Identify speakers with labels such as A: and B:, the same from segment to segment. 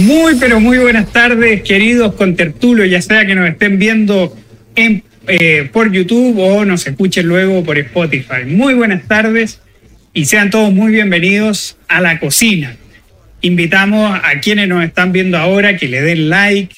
A: Muy, pero muy buenas tardes, queridos contertulios, ya sea que nos estén viendo en, eh, por YouTube o nos escuchen luego por Spotify. Muy buenas tardes y sean todos muy bienvenidos a la cocina. Invitamos a quienes nos están viendo ahora que le den like,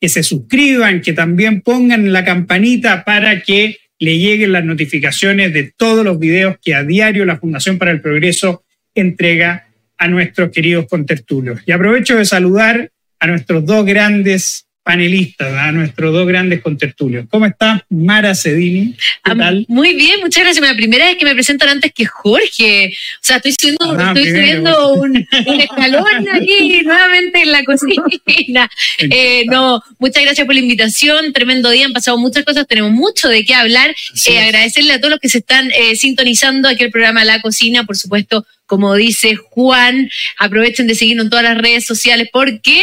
A: que se suscriban, que también pongan la campanita para que le lleguen las notificaciones de todos los videos que a diario la Fundación para el Progreso entrega a nuestros queridos contertulios. Y aprovecho de saludar a nuestros dos grandes panelistas, a nuestros dos grandes contertulios. ¿Cómo está Mara Cedini? ¿Qué
B: ah,
A: tal?
B: Muy bien, muchas gracias. La primera vez que me presentan antes que Jorge. O sea, estoy subiendo,
A: Ah,
B: estoy
A: primero.
B: subiendo un, un escalón aquí nuevamente en la cocina. Eh, no, muchas gracias por la invitación. Tremendo día, han pasado muchas cosas, tenemos mucho de qué hablar. Eh, agradecerle a todos los que se están eh, sintonizando aquí el programa La Cocina, por supuesto, como dice Juan, aprovechen de seguirnos en todas las redes sociales porque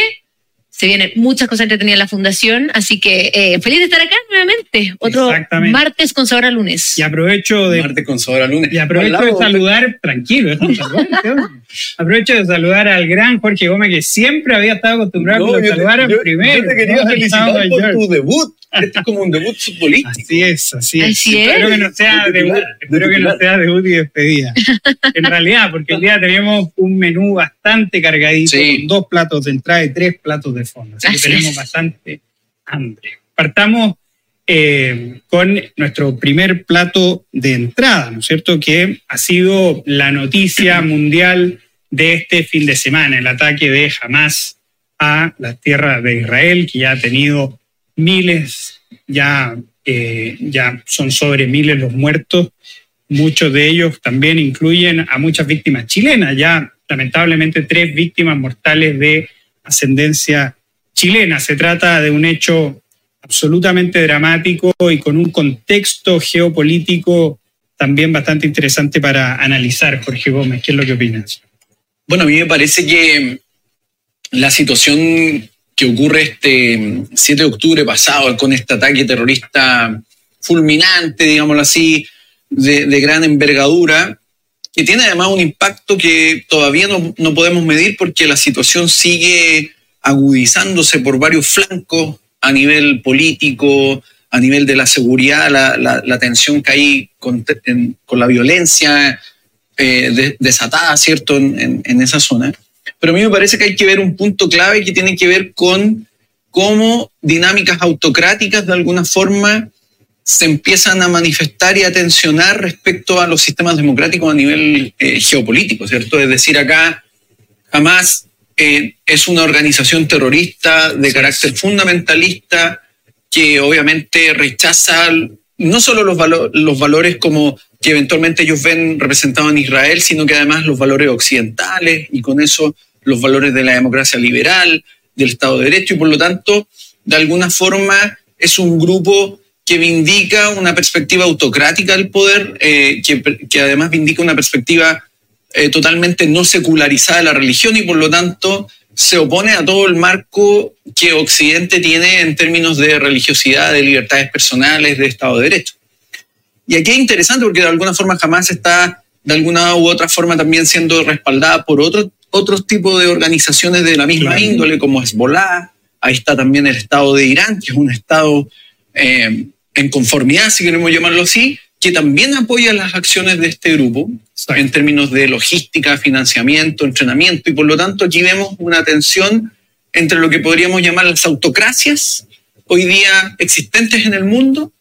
B: se vienen muchas cosas entretenidas en la fundación, así que eh, feliz de estar acá nuevamente, otro martes con sabor a lunes.
A: Y aprovecho de
C: Martes con sabor a lunes.
A: Y aprovecho de saludar, tranquilo, Jorge. aprovecho de saludar al gran Jorge Gómez, que siempre había estado acostumbrado a que lo saludaran primero.
C: Yo te quería
A: ¿no?
C: felicitar por tu debut. Este es como un debut futbolístico.
A: Así es, así es.
B: Así es.
A: Espero que no sea
C: De
A: debut,
C: titular, de
A: espero que no sea debut y despedida. En realidad, porque hoy día tenemos un menú bastante cargadito,
C: Sí.
A: con dos platos de entrada y tres platos de fondo. Así,
B: Así
A: que tenemos
B: es.
A: bastante hambre. Partamos eh, con nuestro primer plato de entrada, ¿no es cierto? Que ha sido la noticia mundial de este fin de semana, el ataque de Hamas a las tierras de Israel, que ya ha tenido miles, ya, eh, ya son sobre miles los muertos. Muchos de ellos también incluyen a muchas víctimas chilenas, ya lamentablemente tres víctimas mortales de ascendencia chilena. Se trata de un hecho absolutamente dramático y con un contexto geopolítico también bastante interesante para analizar, Jorge Gómez. ¿Qué es lo que opinas?
C: Bueno, a mí me parece que la situación que ocurre este 7 de octubre pasado con este ataque terrorista fulminante, digámoslo así, de, de gran envergadura, que tiene además un impacto que todavía no, no podemos medir porque la situación sigue agudizándose por varios flancos a nivel político, a nivel de la seguridad, la, tensión que hay con, la violencia eh, de- desatada, ¿cierto?, en esa zona. Pero a mí me parece que hay que ver un punto clave que tiene que ver con cómo dinámicas autocráticas de alguna forma se empiezan a manifestar y a tensionar respecto a los sistemas democráticos a nivel eh, geopolítico, ¿cierto? Es decir, acá jamás eh, es una organización terrorista de carácter fundamentalista que obviamente rechaza no solo los, valo- los valores como que eventualmente ellos ven representados en Israel, sino que además los valores occidentales y con eso los valores de la democracia liberal, del Estado de Derecho y por lo tanto, de alguna forma, es un grupo que vindica una perspectiva autocrática del poder, eh, que, que además vindica una perspectiva eh, totalmente no secularizada de la religión y por lo tanto se opone a todo el marco que Occidente tiene en términos de religiosidad, de libertades personales, de Estado de Derecho. Y aquí es interesante porque de alguna forma jamás está de alguna u otra forma también siendo respaldada por otros otros tipos de organizaciones de la misma índole como Hezbollah, ahí está también el Estado de Irán, que es un Estado eh, en conformidad, si queremos llamarlo así, que también apoya las acciones de este grupo
A: Exacto.
C: en términos de logística, financiamiento, entrenamiento, y por lo tanto aquí vemos una tensión entre lo que podríamos llamar las autocracias hoy día existentes en el mundo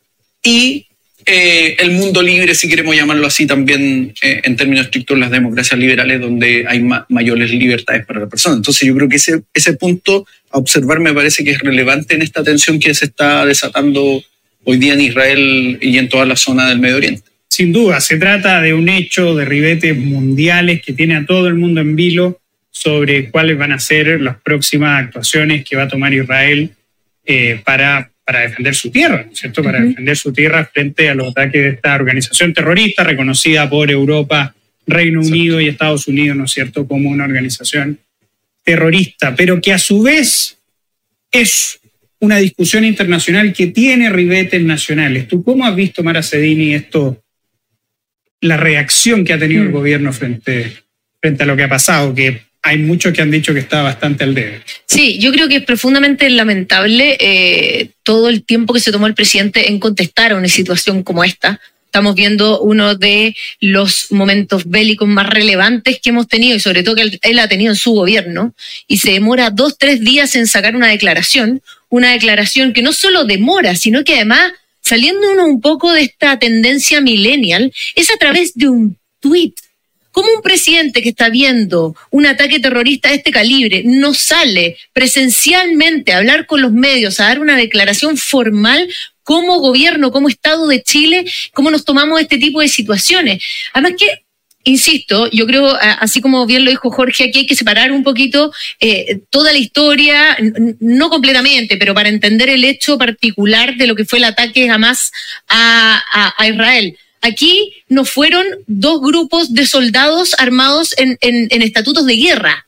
C: y eh, el mundo libre, si queremos llamarlo así también eh, en términos estrictos, las democracias liberales donde hay ma- mayores libertades para la persona. Entonces yo creo que ese, ese punto a observar me parece que es relevante en esta tensión que se está desatando hoy día en Israel y en toda la zona del Medio Oriente.
A: Sin duda, se trata de un hecho de ribetes mundiales que tiene a todo el mundo en vilo sobre cuáles van a ser las próximas actuaciones que va a tomar Israel eh, para, para defender su tierra, ¿no es cierto? Para defender su tierra frente a los ataques de esta organización terrorista reconocida por Europa, Reino
C: Exacto.
A: Unido y Estados Unidos, ¿no es cierto?, como una organización terrorista, pero que a su vez es una discusión internacional que tiene ribetes nacionales. ¿Tú cómo has visto, Mara Cedini, esto, la reacción que ha tenido el
B: Mm.
A: gobierno frente, frente a lo que ha pasado? Que hay muchos que han dicho que está bastante al debe.
B: Sí, yo creo que es profundamente lamentable eh, todo el tiempo que se tomó el presidente en contestar a una situación como esta. Estamos viendo uno de los momentos bélicos más relevantes que hemos tenido y sobre todo que él, él ha tenido en su gobierno y se demora dos, tres días en sacar una declaración, una declaración que no solo demora, sino que además, saliendo uno un poco de esta tendencia millennial, es a través de un tuit ¿Cómo un presidente que está viendo un ataque terrorista de este calibre no sale presencialmente a hablar con los medios, a dar una declaración formal como gobierno, como Estado de Chile, cómo nos tomamos este tipo de situaciones? Además que insisto, yo creo, así como bien lo dijo Jorge, aquí hay que separar un poquito eh, toda la historia, no completamente, pero para entender el hecho particular de lo que fue el ataque jamás a, Israel. Aquí no fueron dos grupos de soldados armados en, estatutos de guerra,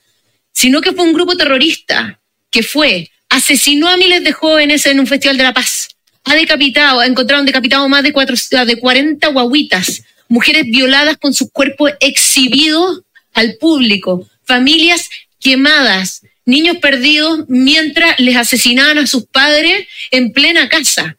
B: sino que fue un grupo terrorista que fue, asesinó a miles de jóvenes en un festival de la paz, ha decapitado, ha encontrado decapitado más de, cuatro, de 40 guaguitas, mujeres violadas con sus cuerpos exhibidos al público, familias quemadas, niños perdidos mientras les asesinaban a sus padres en plena casa.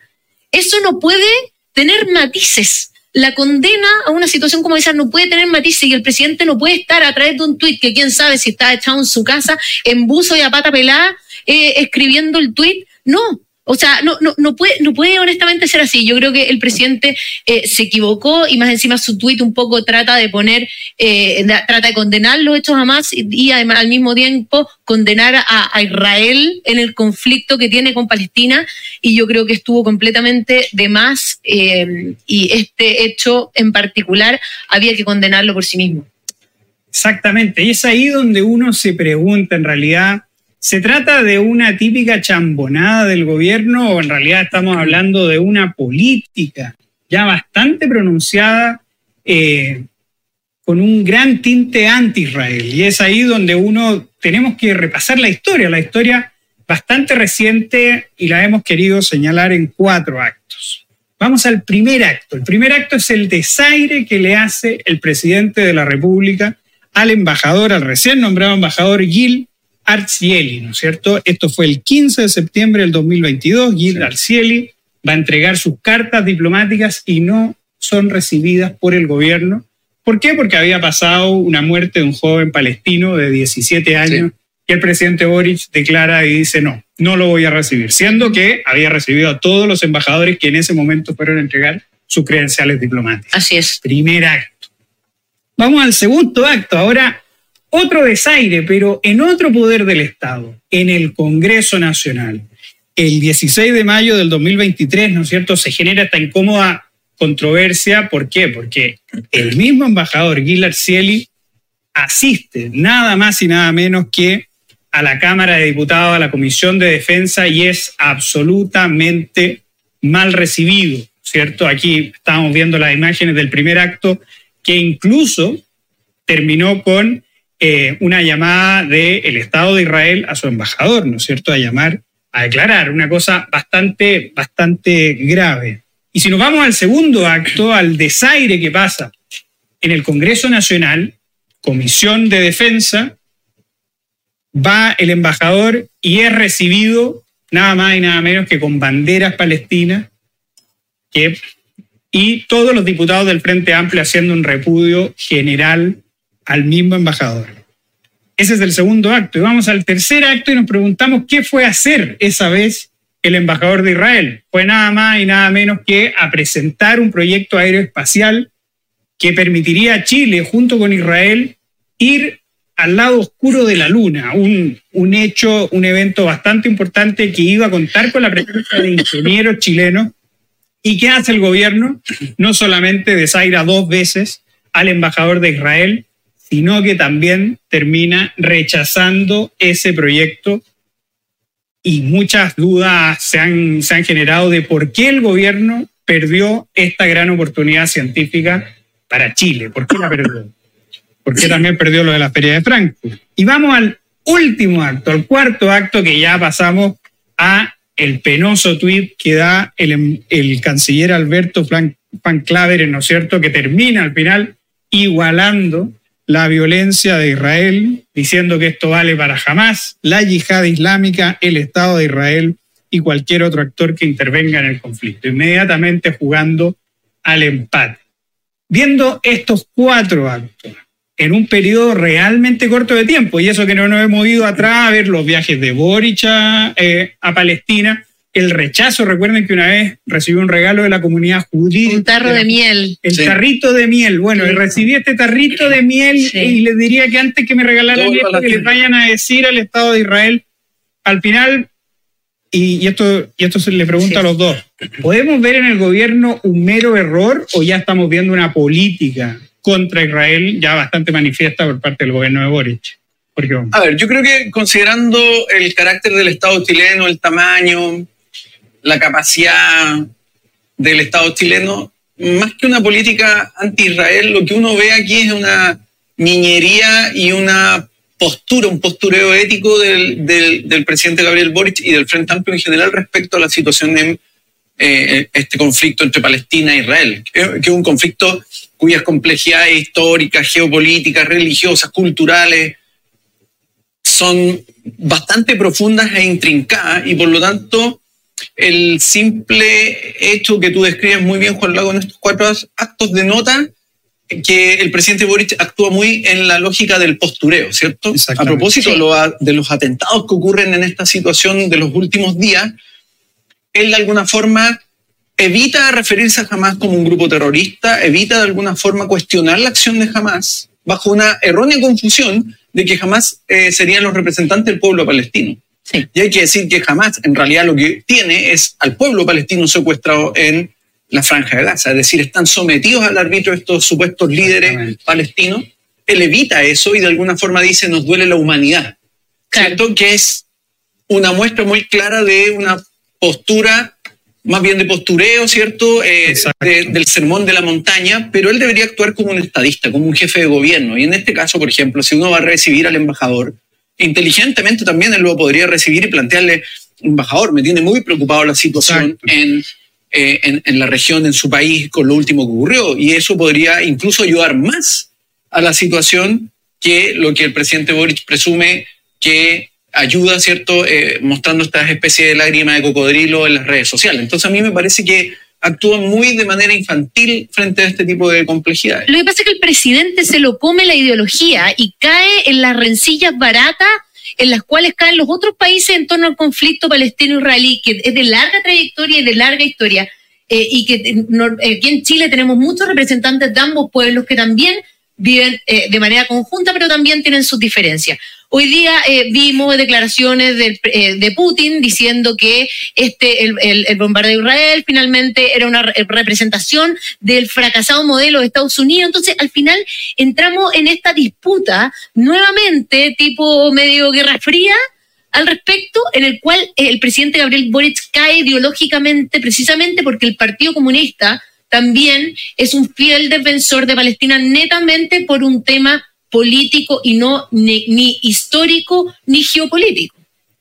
B: Eso no puede tener matices la condena a una situación como esa no puede tener matices y el presidente no puede estar a través de un tuit que quién sabe si está echado en su casa en buzo y a pata pelada eh, escribiendo el tuit. No, o sea, no, no, no, puede, no puede honestamente ser así. Yo creo que el presidente eh, se equivocó y más encima su tuit un poco trata de poner, eh, trata de condenar los hechos a más y, además al mismo tiempo condenar a, Israel en el conflicto que tiene con Palestina y yo creo que estuvo completamente de más eh, y este hecho en particular había que condenarlo por sí mismo.
A: Exactamente, y es ahí donde uno se pregunta en realidad ¿Se trata de una típica chambonada del gobierno o en realidad estamos hablando de una política ya bastante pronunciada eh, con un gran tinte anti-Israel? Y es ahí donde uno tenemos que repasar la historia, la historia bastante reciente y la hemos querido señalar en cuatro actos. Vamos al primer acto. El primer acto es el desaire que le hace el presidente de la República al embajador, al recién nombrado embajador Gil Arcieli, ¿no es cierto? Esto fue el 15 de septiembre del 2022. Gil Arcieli va a entregar sus cartas diplomáticas y no son recibidas por el gobierno. ¿Por qué? Porque había pasado una muerte de un joven palestino de 17 años y el presidente Boric declara y dice no, no lo voy a recibir, siendo que había recibido a todos los embajadores que en ese momento fueron a entregar sus credenciales diplomáticas.
B: Así es.
A: Primer acto. Vamos al segundo acto. Ahora otro desaire, pero en otro poder del Estado, en el Congreso Nacional. El 16 de mayo del 2023, ¿no es cierto?, se genera esta incómoda controversia. ¿Por qué? Porque el mismo embajador Gilard Cieli asiste nada más y nada menos que a la Cámara de Diputados, a la Comisión de Defensa, y es absolutamente mal recibido, ¿cierto? Aquí estamos viendo las imágenes del primer acto, que incluso terminó con eh, una llamada del Estado de Israel a su embajador, ¿no es cierto?, a llamar a declarar, una cosa bastante, bastante grave. Y si nos vamos al segundo acto, al desaire que pasa en el Congreso Nacional, Comisión de Defensa, va el embajador y es recibido nada más y nada menos que con banderas palestinas y todos los diputados del Frente Amplio haciendo un repudio general al mismo embajador. Ese es el segundo acto. Y vamos al tercer acto y nos preguntamos qué fue hacer esa vez el embajador de Israel. Fue nada más y nada menos que a presentar un proyecto aeroespacial que permitiría a Chile, junto con Israel, ir al lado oscuro de la Luna, un, un hecho, un evento bastante importante que iba a contar con la presencia de ingenieros chilenos. ¿Y qué hace el gobierno? No solamente desaira dos veces al embajador de Israel, sino que también termina rechazando ese proyecto y muchas dudas se han, se han generado de por qué el gobierno perdió esta gran oportunidad científica para Chile. ¿Por qué la perdió? ¿Por qué también perdió lo de la Feria de Frankfurt? Y vamos al último acto, al cuarto acto que ya pasamos a el penoso tuit que da el, el canciller Alberto Claveren, ¿no es cierto?, que termina al final igualando la violencia de Israel, diciendo que esto vale para jamás, la yihad islámica, el Estado de Israel y cualquier otro actor que intervenga en el conflicto, inmediatamente jugando al empate. Viendo estos cuatro actos en un periodo realmente corto de tiempo, y eso que no nos hemos ido atrás a ver los viajes de Boric a, eh, a Palestina, el rechazo. Recuerden que una vez recibí un regalo de la comunidad judía.
B: Un tarro de miel.
A: El tarrito de miel. Bueno,
B: Sí.
A: recibí este tarrito de miel
B: Sí.
A: y les diría que antes que me regalaran esto, que les vayan a decir al Estado de Israel, al final, y, y esto, y esto se le pregunto
B: Sí.
A: a los dos, ¿podemos ver en el gobierno un mero error o ya estamos viendo una política contra Israel ya bastante manifiesta por parte del gobierno de Boric? Porque,
C: A ver, yo creo que considerando el carácter del Estado chileno, el tamaño, la capacidad del Estado chileno, más que una política anti-Israel, lo que uno ve aquí es una niñería y una postura, un postureo ético del, del- presidente Gabriel Boric y del Frente Amplio en general respecto a la situación en eh, este conflicto entre Palestina e Israel, que es un conflicto cuyas complejidades históricas, geopolíticas, religiosas, culturales, son bastante profundas e intrincadas y por lo tanto el simple hecho que tú describes muy bien, Juan Lago, en estos cuatro actos denota que el presidente Boric actúa muy en la lógica del postureo, ¿cierto? A propósito
B: Sí.
C: de los atentados que ocurren en esta situación de los últimos días, él de alguna forma evita referirse a Hamas como un grupo terrorista, evita de alguna forma cuestionar la acción de Hamas bajo una errónea confusión de que Hamas eh, serían los representantes del pueblo palestino.
B: Sí.
C: Y hay que decir que Hamas en realidad lo que tiene es al pueblo palestino secuestrado en la franja de Gaza, es decir, están sometidos al arbitrio de estos supuestos líderes palestinos. Él evita eso y de alguna forma dice nos duele la humanidad,
B: Claro.
C: ¿cierto? Que es una muestra muy clara de una postura, más bien de postureo, ¿cierto? Eh, de- del sermón de la montaña, pero él debería actuar como un estadista, como un jefe de gobierno. Y en este caso, por ejemplo, si uno va a recibir al embajador, inteligentemente también él lo podría recibir y plantearle, embajador, me tiene muy preocupado la situación en, eh, en, en la región, en su país, con lo último que ocurrió. Y eso podría incluso ayudar más a la situación que lo que el presidente Boric presume que ayuda, ¿cierto? Eh, mostrando estas especies de lágrima de cocodrilo en las redes sociales. Entonces a mí me parece que actúan muy de manera infantil frente a este tipo de complejidades.
B: Lo que pasa es que el presidente se lo come la ideología y cae en las rencillas baratas en las cuales caen los otros países en torno al conflicto palestino-israelí, que es de larga trayectoria y de larga historia, eh, y que eh, aquí en Chile tenemos muchos representantes de ambos pueblos que también viven eh, de manera conjunta, pero también tienen sus diferencias. Hoy día eh, vimos declaraciones del, eh, de Putin diciendo que este el, el- el bombardeo de Israel finalmente era una re- representación del fracasado modelo de Estados Unidos. Entonces, al final entramos en esta disputa nuevamente, tipo medio guerra fría, al respecto, en el cual el presidente Gabriel Boric cae ideológicamente precisamente porque el Partido Comunista también es un fiel defensor de Palestina netamente por un tema político y no ni, ni histórico ni geopolítico.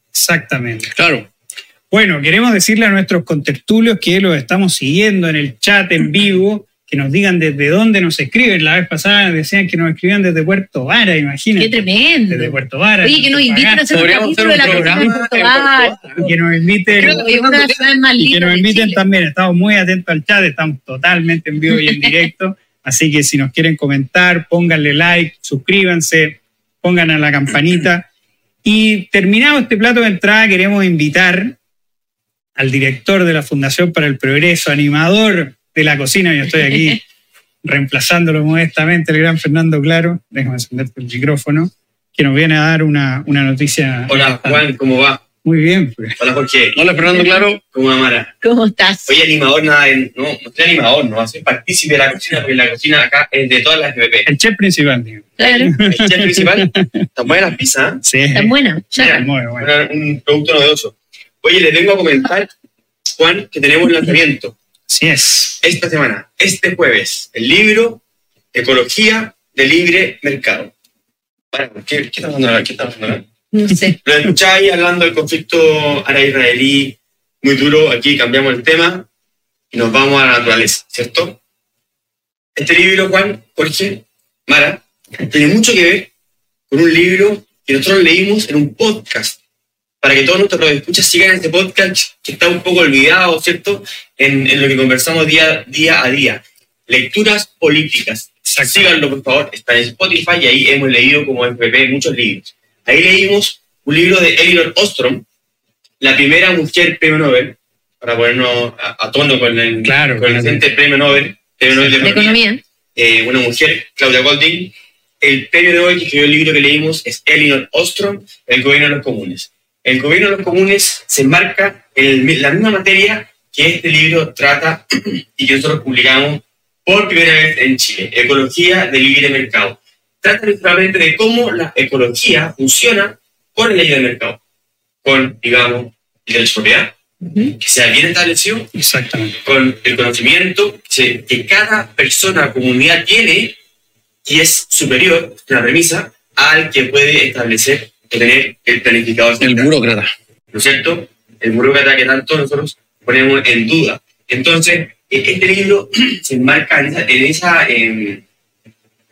A: exactamente.
C: Claro.
A: Bueno, queremos decirle a nuestros contertulios que los estamos siguiendo en el chat en vivo, que nos digan desde dónde nos escriben. La vez pasada decían que nos escribían desde Puerto Vara, imagínate.
B: Qué tremendo.
A: Desde Puerto Vara.
B: Oye, que nos inviten a hacer un capítulo de la cocina en Puerto Vara.
C: Puerto
A: Y que nos inviten,
C: Creo
B: Oye, una de las ciudades más
A: y que nos inviten también. Estamos muy atentos al chat, estamos totalmente en vivo y en directo. Así que si nos quieren comentar, pónganle like, suscríbanse, pongan a la campanita. Y terminado este plato de entrada, queremos invitar al director de la Fundación para el Progreso, animador de la cocina. Yo estoy aquí reemplazándolo modestamente, el gran Fernando Claro. Déjame encenderte el micrófono, que nos viene a dar una, una noticia.
D: Hola Juan, ¿cómo va?
A: Muy bien. pues.
D: Hola Jorge,
C: Hola, Fernando, claro.
D: ¿cómo va Mara?
B: ¿Cómo estás?
D: Soy animador, nada, en- no, no soy animador, no, soy partícipe de la cocina, porque la cocina acá es de todas las FPP.
A: El chef principal, digo.
B: Claro,
D: El chef principal, están buenas las pizzas, ¿eh?
A: Sí,
B: está buena. Ya.
D: Mira,
A: muy bueno.
D: Una- un producto novedoso. Oye, les vengo a comentar, Juan, que tenemos un lanzamiento
A: Así es.
D: esta semana, este jueves, el libro Ecología de Libre Mercado. Mara, ¿Qué, qué está pasando ahora? ¿Qué está pasando ahora?
B: No sé.
D: Lo escucháis hablando del conflicto árabe-israelí, muy duro. Aquí cambiamos el tema y nos vamos a la naturaleza, ¿cierto? Este libro, Juan, Jorge, Mara, tiene mucho que ver con un libro que nosotros leímos en un podcast, para que todos nuestros escuchas sigan este podcast que está un poco olvidado, ¿cierto? En, en lo que conversamos día, día a día. Lecturas políticas. Síganlo, por favor. Está en Spotify y ahí hemos leído como FPP muchos libros. Ahí leímos un libro de Elinor Ostrom, la primera mujer premio Nobel, para ponernos a, a tono con el,
A: Claro,
D: con el reciente premio Nobel, premio Nobel de
B: De
D: Economía.
B: economía.
D: Eh, una mujer, Claudia Golding. El premio Nobel que escribió el libro que leímos es Elinor Ostrom, El gobierno de los comunes. El gobierno de los comunes se enmarca en la misma materia que este libro trata y que nosotros publicamos por primera vez en Chile, Ecología del Libre Mercado. Trata principalmente de cómo la ecología funciona con el ley de mercado, con, digamos, el derecho de propiedad,
B: Ujú.
D: que sea bien establecido,
A: Exactamente.
D: con el conocimiento que, que cada persona o comunidad tiene y es superior, la premisa, al que puede establecer tener el planificador
C: El
D: central.
C: burócrata.
D: ¿no es cierto? El burócrata que tanto nosotros ponemos en duda. Entonces, eh, este libro se enmarca en esa, en esa em,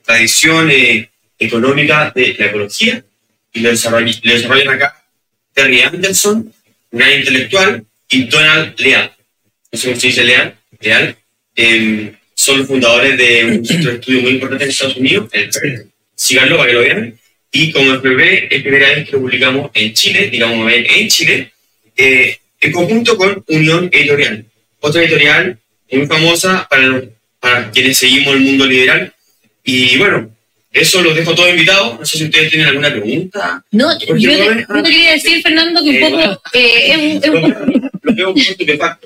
D: tradición eh, económica de la ecología y lo desarrollan, lo desarrollan acá Terry Anderson, un gran intelectual, y Donald Leal. No sé cómo se dice Leal. Leal. em, son los fundadores de un centro de estudio muy importante en Estados Unidos, el. Síganlo para que lo vean. Y como el primer, es primera vez que lo publicamos en Chile, digamos en Chile, eh, en conjunto con Unión Editorial. Otra editorial muy famosa para, para quienes seguimos el mundo liberal. Y bueno, eso los dejo todos invitados. No sé si ustedes tienen alguna pregunta.
B: No, yo, yo quería decir, Fernando, que un
D: Eh,
B: poco eh, es un, es un-
D: veo un.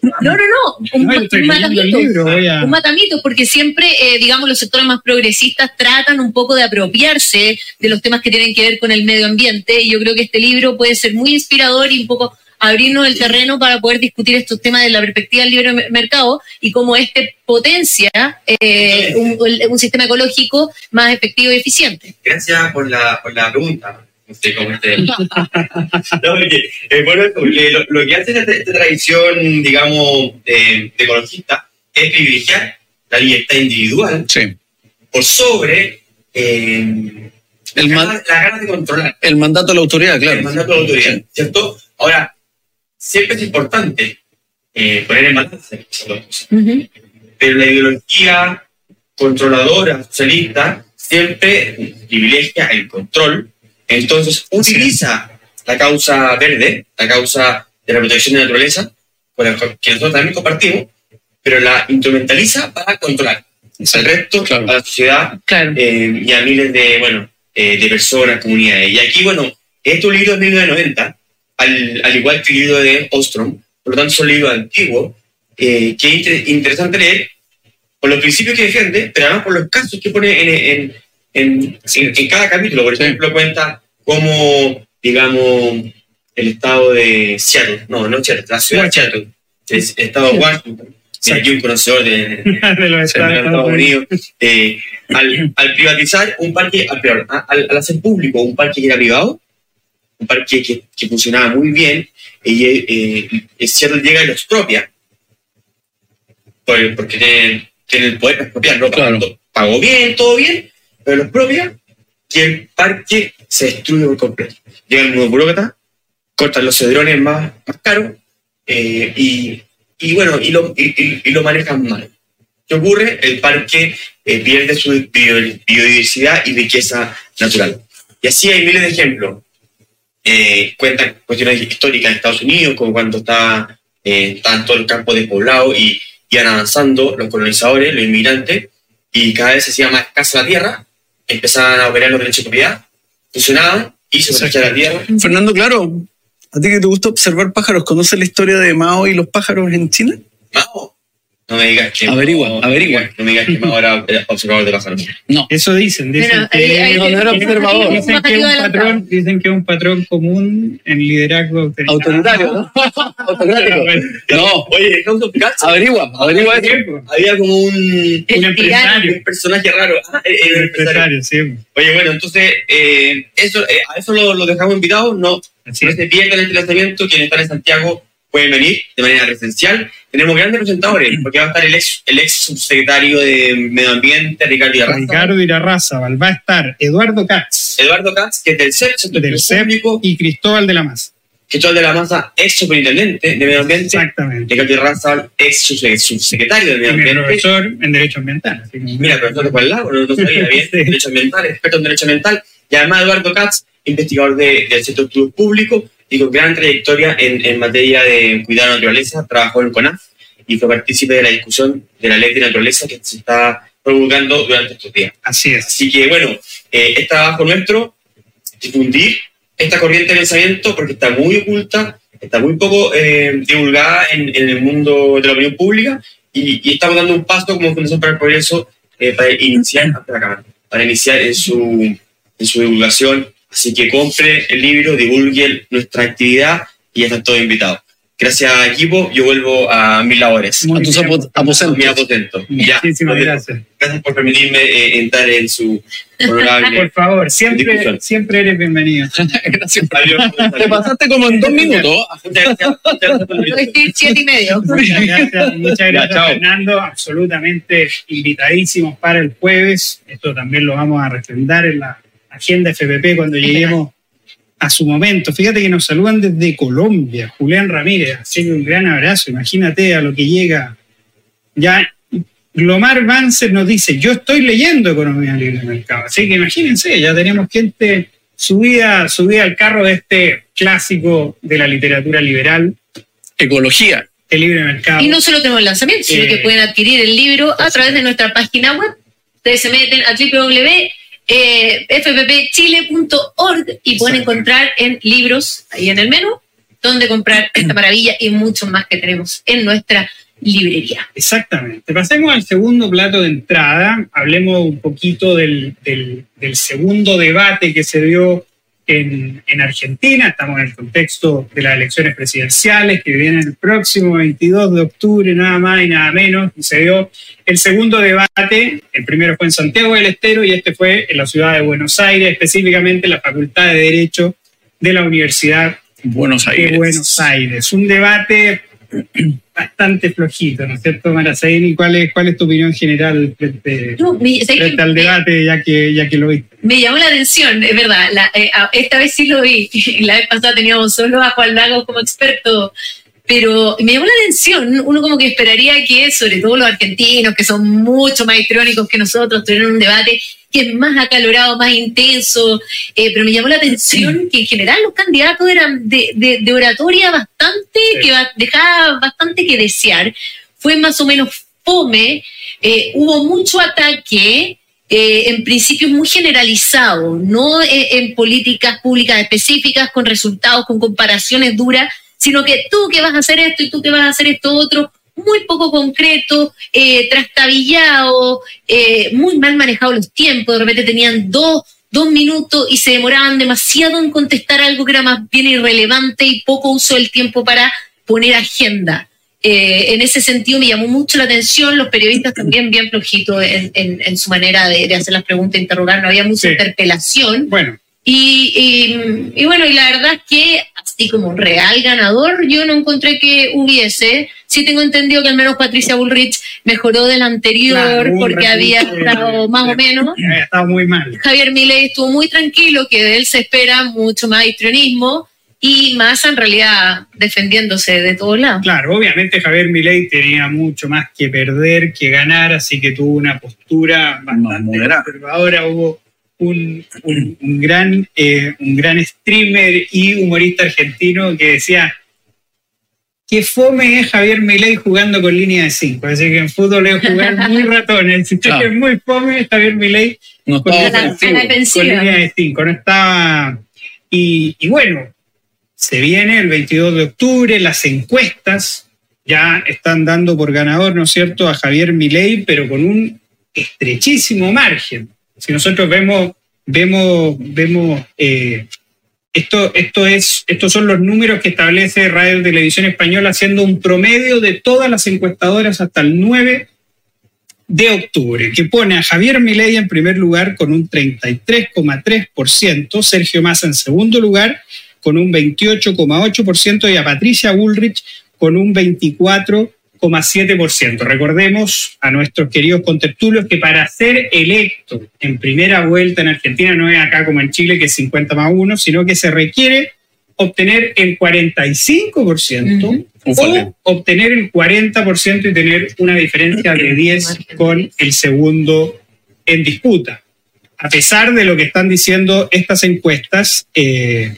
B: No, no, no, un,
A: estoy
B: un
A: leyendo el
B: matamito.
A: libro, voy a-
B: Un matamito, porque siempre, eh, digamos, los sectores más progresistas tratan un poco de apropiarse de los temas que tienen que ver con el medio ambiente, y yo creo que este libro puede ser muy inspirador y un poco abrirnos el terreno para poder discutir estos temas de la perspectiva del libre mer- mercado y cómo este potencia eh, un, un sistema ecológico más efectivo y eficiente.
D: Gracias por la, por la pregunta. No sé cómo esté. no, porque, eh, bueno, porque lo, lo que hace esta, esta tradición, digamos, de, de ecologista es privilegiar la libertad individual
C: Sí.
D: por sobre eh,
C: El,
D: la,
C: man-
D: la ganas de controlar
C: el mandato de la autoridad, claro.
D: el mandato de la autoridad, ¿cierto? Ahora, siempre es importante eh, poner en balance cosas.
B: Ujú.
D: pero la ideología controladora socialista siempre privilegia el control, entonces utiliza la causa verde, la causa de la protección de la naturaleza, con la que nosotros también compartimos, pero la instrumentaliza para controlar al resto,
C: Claro.
D: a la sociedad
B: Claro.
D: eh, y a miles de, bueno, eh, de personas, comunidades. Y aquí, bueno, este es un libro de 1990, al, al igual que el libro de Ostrom, por lo tanto son libros antiguos, eh, que es inter- interesante leer por los principios que defiende, pero además por los casos que pone en, en, en, en- cada capítulo. Por
C: Sí.
D: ejemplo, cuenta cómo, digamos, el estado de Seattle, no, no Seattle, la ciudad de Seattle, el estado de Washington, que aquí un conocedor de, de-
A: de los
D: en
A: Estados Unidos.
D: Eh, al, al privatizar un parque, al, hacer público un parque que era privado, un parque que, que funcionaba muy bien, y eh, eh, Seattle llega y lo expropia, por- porque tiene, tiene el poder de expropiarlo,
C: Claro.
D: pagó bien, todo bien, pero lo expropia y el parque se destruye por completo. Llega el nuevo burócrata, cortan los cedrones más, caros eh, y, bueno, y lo, manejan mal. ¿Qué ocurre? El parque eh, pierde su bio- biodiversidad y riqueza natural. Y así hay miles de ejemplos. Eh, cuentan cuestiones históricas de Estados Unidos, como cuando está, eh, estaban todos los campos despoblados y iban avanzando los colonizadores, los inmigrantes, y cada vez se hacía más escasa la tierra, empezaban a operar los derechos de propiedad, funcionaban y se protegía la tierra.
C: Fernando, claro, a ti que te gusta observar pájaros, ¿conoces la historia de Mao y los pájaros en China?
D: Mao. No me digas que.
C: Averigua,
D: no,
C: averigua.
D: No me digas que Mao era observador de pájaros.
C: No.
A: Eso dicen, dicen
B: Bueno,
A: que,
B: ahí- ahí
C: no, no era observador.
A: dicen que es un patrón, dicen que es un patrón común en liderazgo autoritario.
C: Autoritario, ¿no? Autocrático. No,
D: Oye,
C: averigua, averigua eso.
D: Había como un,
A: empresario.
D: un personaje raro. Ah, eh,
A: Un
D: el empresario.
A: sí.
D: Oye, bueno, entonces, eh, eso, eh, a eso lo, lo dejamos invitados. No, no se pierdan este lanzamiento. Quienes están en Santiago pueden venir de manera presencial. Tenemos grandes presentadores, porque va a estar el ex, el ex subsecretario de Medio Ambiente, Ricardo Irarraza.
A: Ricardo Irarrázaval. Va a estar Eduardo Katz.
D: Eduardo Katz, que es del CEP, Centro
A: del CEP
D: Público,
A: y Cristóbal de la Maza.
D: Cristóbal de la Maza, ex superintendente de Medio Ambiente.
A: Exactamente.
D: Ricardo Irarrázaval, ex subse- subsecretario de Medio
A: Y mi
D: Ambiente.
A: profesor en Derecho Ambiental. así que-
D: Mira, profesor de cuál lado, no, no sabía bien,
A: Sí.
D: derecho ambiental, experto en derecho ambiental, y además Eduardo Katz, investigador de- del Centro de Con gran trayectoria en, en materia de cuidado de la naturaleza, trabajó en CONAF y fue partícipe de la discusión de la ley de naturaleza que se está promulgando durante estos días.
A: Así es.
D: Así que, bueno, eh, es trabajo nuestro difundir esta corriente de pensamiento porque está muy oculta, está muy poco eh, divulgada en, en el mundo de la opinión pública y, y estamos dando un paso como Fundación para el Progreso eh, para iniciar para iniciar en su, en su divulgación. Así que compre el libro, divulgue nuestra actividad y ya están todos invitados. Gracias, equipo. Yo vuelvo a mis labores.
A: Muy
C: a tus aposentos.
D: Mi aposento. Ya.
A: Muchísimas gracias.
D: Gracias por permitirme eh, entrar en su honorable
A: Por favor, siempre, siempre eres bienvenido.
C: Gracias.
D: Adiós.
C: Te pasaste como en dos minutos.
B: Siete y medio.
A: Muchas gracias, muchas gracias
D: chao.
A: Fernando. Absolutamente invitadísimos para el jueves. Esto también lo vamos a refrendar en la agenda FPP cuando lleguemos a su momento. Fíjate que nos saludan desde Colombia, Julián Ramírez. Así que un gran abrazo. Imagínate a lo que llega. Ya Glomar Banzer nos dice, yo estoy leyendo Economía Libre de Mercado. Así que imagínense, ya tenemos gente subida, subida al carro de este clásico de la literatura liberal,
C: Ecología.
A: el libre mercado.
B: Y no solo tenemos el lanzamiento, sino
A: Eh,
B: que pueden adquirir el libro a través de nuestra página web. Ustedes se meten a www.fppchile.org y pueden encontrar en libros, ahí en el menú, donde comprar esta maravilla y mucho más que tenemos en nuestra librería.
A: Exactamente. Pasemos al segundo plato de entrada. Hablemos un poquito del, del- del segundo debate que se dio en, en Argentina. Estamos en el contexto de las elecciones presidenciales que vienen el próximo 22 de octubre, nada más y nada menos. Y se dio el segundo debate. El primero fue en Santiago del Estero y este fue en la ciudad de Buenos Aires, específicamente en la Facultad de Derecho de la Universidad
C: Buenos Aires.
A: de Buenos Aires. Un debate bastante flojito, ¿no es cierto, Marasaini? ¿Cuál es, ¿Cuál es tu opinión general frente, frente al debate, ya que, ya que lo viste?
B: Me llamó la atención, es verdad. la- eh, esta vez sí lo vi. La vez pasada teníamos solo a Juan Lagos como experto. Pero me llamó la atención. Uno como que esperaría que, sobre todo los argentinos, que son mucho más histriónicos que nosotros, tuvieran un debate que es más acalorado, más intenso. Eh, pero me llamó la atención que en general los candidatos eran de, de- de oratoria bastante,
A: Sí.
B: que dejaba bastante que desear. Fue más o menos fome. Eh, hubo mucho ataque eh, en principios muy generalizado, no en políticas públicas específicas, con resultados, con comparaciones duras, sino que tú que vas a hacer esto y tú que vas a hacer esto otro, muy poco concreto, eh, trastabillado, eh, muy mal manejados los tiempos, de repente tenían dos, dos minutos y se demoraban demasiado en contestar algo que era más bien irrelevante y poco uso del tiempo para poner agenda. Eh, en ese sentido me llamó mucho la atención, los periodistas también bien flojitos en, en- en su manera de, de hacer las preguntas, interrogar, no había mucha
A: Sí.
B: interpelación.
A: Bueno,
B: Y, y- y bueno, y la verdad es que así como real ganador, yo no encontré que hubiese. Sí tengo entendido que al menos Patricia Bullrich mejoró del anterior
A: Claro,
B: porque había estado más
A: de-
B: o menos.
A: había estado muy mal.
B: Javier Milei estuvo muy tranquilo, que de él se espera mucho más histrionismo y más en realidad defendiéndose de todos lados.
A: Claro, obviamente Javier Milei tenía mucho más que perder que ganar, así que tuvo una postura bastante
C: moderada.
A: conservadora. Hubo un, un- un gran, eh, un gran streamer y humorista argentino que decía que fome es Javier Milei jugando con línea de 5. Así que en fútbol es jugar muy ratones. Si
C: Claro.
A: es muy fome Javier Milei
C: No
A: Con la- con línea de 5, no estaba. Y, y bueno, se viene el 22 de octubre, las encuestas ya están dando por ganador, ¿no es cierto?, a Javier Milei, pero con un estrechísimo margen. Si nosotros vemos, vemos, vemos eh, esto, esto es, estos son los números que establece Radio Televisión Española haciendo un promedio de todas las encuestadoras hasta el 9 de octubre, que pone a Javier Milei en primer lugar con un 33,3%, Sergio Massa en segundo lugar con un 28,8% y a Patricia Bullrich con un 24,7%. Recordemos a nuestros queridos contertulios que para ser electo en primera vuelta en Argentina no es acá como en Chile que es 50 más 1, sino que se requiere obtener el 45% o obtener el 40% y tener una diferencia de 10 con el segundo en disputa. A pesar de lo que están diciendo estas encuestas, eh,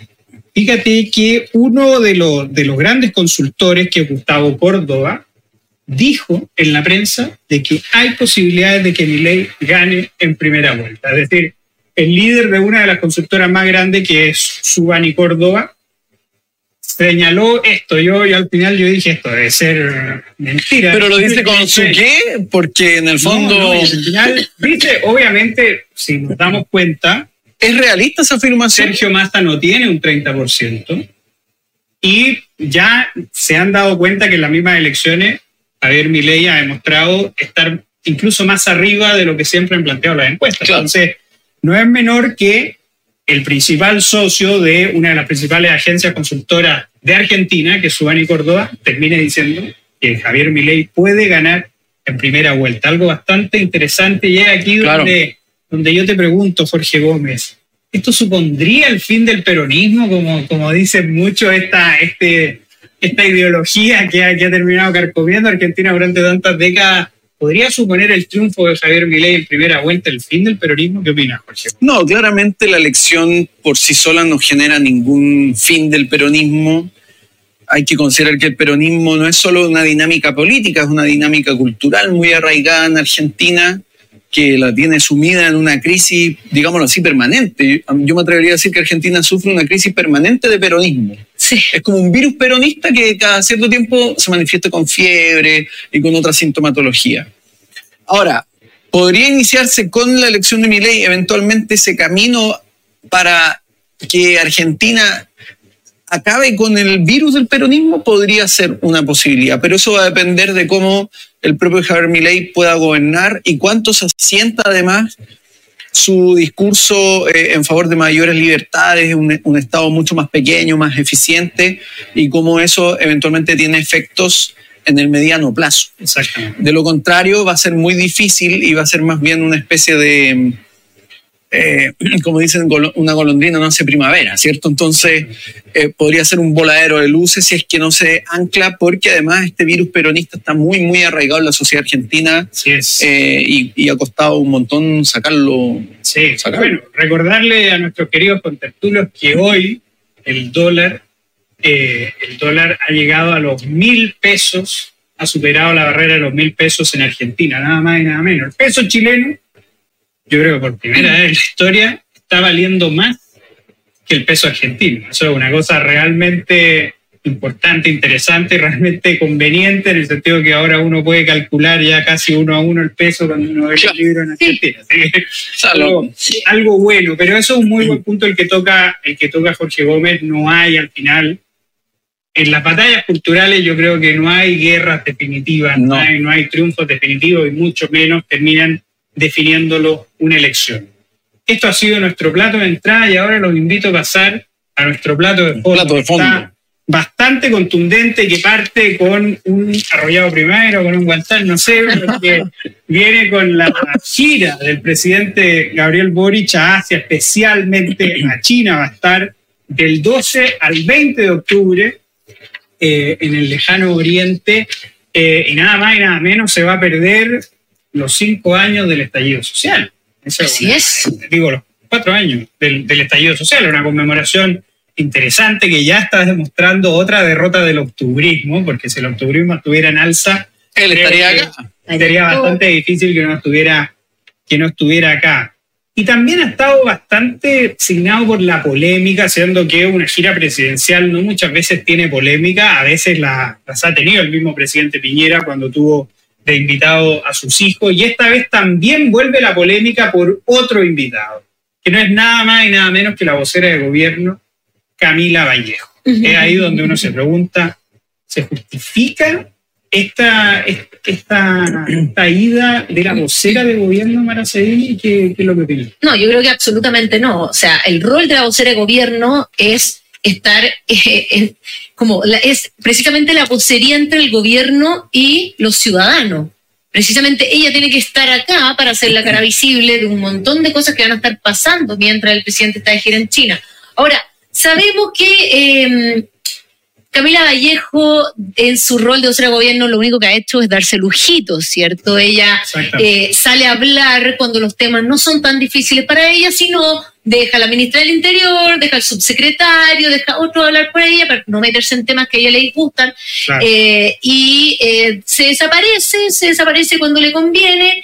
A: fíjate que uno de los, de los grandes consultores, que es Gustavo Córdoba, dijo en la prensa de que hay posibilidades de que Milei gane en primera vuelta. Es decir, el líder de una de las consultoras más grandes, que es Subani Córdoba, señaló esto. Yo, y al final yo dije esto debe ser mentira.
C: Pero lo dice con su qué, porque en el fondo.
A: No, al final, dice, obviamente, si nos damos cuenta.
C: ¿Es realista esa afirmación?
A: Sergio Massa no tiene un 30%. Y ya se han dado cuenta que en las mismas elecciones, Javier Milei ha demostrado estar incluso más arriba de lo que siempre han planteado las encuestas. Entonces, no es menor que el principal socio de una de las principales agencias consultoras de Argentina, que es Subani Córdoba, termine diciendo que Javier Milei puede ganar en primera vuelta. Algo bastante interesante y es aquí donde, donde yo te pregunto, Jorge Gómez, ¿esto supondría el fin del peronismo, como, como dicen muchos, esta, este, esta ideología que ha, que ha terminado carcomiendo Argentina durante tantas décadas? ¿Podría suponer el triunfo de Javier Milei en primera vuelta el fin del peronismo? ¿Qué opinas, Jorge?
C: No, claramente la elección por sí sola no genera ningún fin del peronismo. Hay que considerar que el peronismo no es solo una dinámica política, es una dinámica cultural muy arraigada en Argentina que la tiene sumida en una crisis, digámoslo así, permanente. Yo me atrevería a decir que Argentina sufre una crisis permanente de peronismo. Es como un virus peronista que cada cierto tiempo se manifiesta con fiebre y con otra sintomatología. Ahora, ¿podría iniciarse con la elección de mi ley eventualmente ese camino para que Argentina acabe con el virus del peronismo? Podría ser una posibilidad, pero eso va a depender de cómo el propio Javier Milei pueda gobernar y cuánto se asienta además su discurso eh, en favor de mayores libertades, un, un, Estado mucho más pequeño, más eficiente, y cómo eso eventualmente tiene efectos en el mediano plazo. De lo contrario, va a ser muy difícil y va a ser más bien una especie de eh, como dicen, una golondrina no hace primavera, ¿cierto? Entonces eh, podría ser un voladero de luces si es que no se ancla, porque además este virus peronista está muy, muy arraigado en la sociedad argentina eh, y, ha costado un montón sacarlo.
A: Sí, bueno, recordarle a nuestros queridos contertulios que hoy el dólar, el dólar ha llegado a los mil pesos, ha superado la barrera de los mil pesos en Argentina, nada más y nada menos. El peso chileno yo creo que por primera vez en la historia está valiendo más que el peso argentino. Eso es una cosa realmente importante, interesante, realmente conveniente en el sentido de que ahora uno puede calcular ya casi uno a uno el peso cuando uno ve el libro en Argentina. algo, algo, bueno, pero eso es un muy buen punto el que toca, el que toca Jorge Gómez. No hay al final. En las batallas culturales yo creo que no hay guerras definitivas, no, hay, no hay triunfos definitivos y mucho menos terminan definiéndolo una elección. Esto ha sido nuestro plato de entrada y ahora los invito a pasar a nuestro plato de fondo.
C: Plato de fondo.
A: bastante contundente que parte con un arrollado primero, con un guantán, no sé, que viene con la gira del presidente Gabriel Boric a Asia, especialmente a China, va a estar del 12 al 20 de octubre eh, en el lejano oriente eh, y nada más y nada menos se va a perder los cinco años del estallido social.
B: Así es.
A: Digo, los cuatro años del, estallido social, una conmemoración interesante que ya está demostrando otra derrota del octubrismo, porque si el octubrismo estuviera en alza,
C: él estaría acá.
A: Sería bastante difícil que no estuviera, que no estuviera acá. Y también ha estado bastante signado por la polémica, siendo que una gira presidencial no muchas veces tiene polémica, a veces la, las ha tenido el mismo presidente Piñera cuando tuvo de invitado a sus hijos y esta vez también vuelve la polémica por otro invitado, que no es nada más y nada menos que la vocera de gobierno, Camila Vallejo. Es ahí donde uno se pregunta, ¿se justifica esta, esta, esta ida de la vocera de gobierno, Maracedini? ¿Qué, ¿Qué es lo que opina?
B: No, yo creo que absolutamente no. O sea, el rol de la vocera de gobierno es estar eh, como es precisamente la vocería entre el gobierno y los ciudadanos. Precisamente ella tiene que estar acá para hacer la cara visible de un montón de cosas que van a estar pasando mientras el presidente está de gira en China. Ahora, sabemos que em, Camila Vallejo, en su rol de vocera de gobierno, lo único que ha hecho es darse lujitos, ¿cierto? Ella eh, sale a hablar cuando los temas no son tan difíciles para ella, sino deja a la ministra del Interior, deja al subsecretario, deja otro hablar por ella para no meterse en temas que a ella le gustan. Eh, y eh, se desaparece, se desaparece cuando le conviene.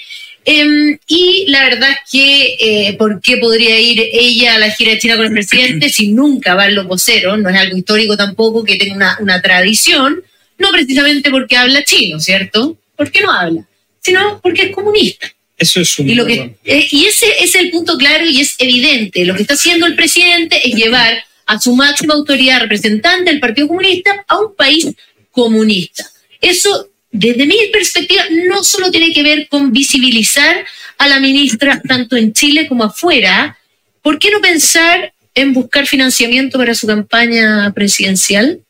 B: Em, y la verdad es que, eh, ¿por qué podría ir ella a la gira de China con el presidente si nunca va en los voceros? No es algo histórico tampoco que tenga una, tradición, no precisamente porque habla chino, ¿cierto? ¿Por qué no habla? Sino porque es comunista.
A: Eso es un
B: y, lo que, eh, y ese es el punto claro y es evidente. Lo que está haciendo el presidente es llevar a su máxima autoridad representante del Partido Comunista a un país comunista. Eso desde mi perspectiva, no solo tiene que ver con visibilizar a la ministra tanto en Chile como afuera, ¿por qué no pensar en buscar financiamiento para su campaña presidencial?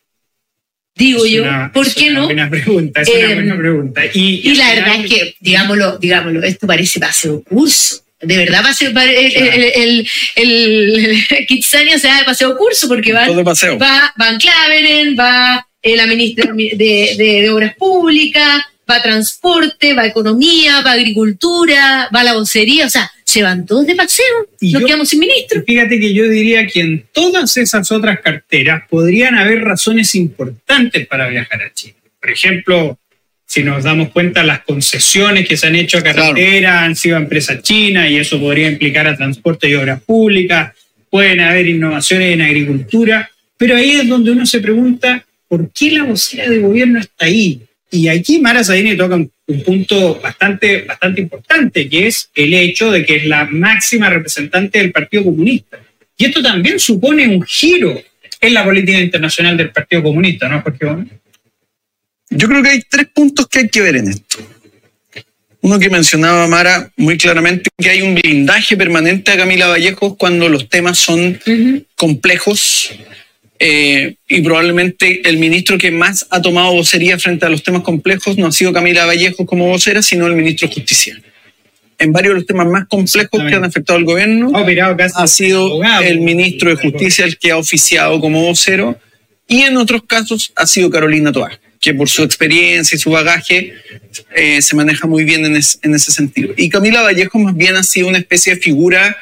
B: Digo yo, ¿por qué no?
A: Buena pregunta, es una buena em, pregunta.
B: Y, la verdad es que, digámoslo, digámoslo, esto parece paseo curso. De verdad, paseo, el, el, Kitsania se da de paseo curso porque va, va Van Claveren, va eh, la ministra de, Obras Públicas, va a transporte, va a economía, va a agricultura, va a la vocería, o sea, se van todos de paseo, y nos quedamos sin ministro.
A: Fíjate que yo diría que en todas esas otras carteras podrían haber razones importantes para viajar a Chile. Por ejemplo, si nos damos cuenta, las concesiones que se han hecho a carretera han sido a empresas chinas y eso podría implicar a transporte y obras públicas. Pueden haber innovaciones en agricultura, pero ahí es donde uno se pregunta ¿por qué la vocera de gobierno está ahí? Y aquí Mara Sadini toca un, punto bastante, bastante importante, que es el hecho de que es la máxima representante del Partido Comunista. Y esto también supone un giro en la política internacional del Partido Comunista, ¿no, Jorge?
C: Yo creo que hay tres puntos que hay que ver en esto. Uno que mencionaba Mara muy claramente, que hay un blindaje permanente a Camila Vallejos cuando los temas son complejos, eh, y probablemente el ministro que más ha tomado vocería frente a los temas complejos no ha sido Camila Vallejo como vocera, sino el ministro de Justicia. En varios de los temas más complejos que han afectado al gobierno, ha sido el ministro de Justicia el que ha oficiado como vocero, y en otros casos ha sido Carolina Toá, que por su experiencia y su bagaje eh, se maneja muy bien en, en ese sentido. Y Camila Vallejo más bien ha sido una especie de figura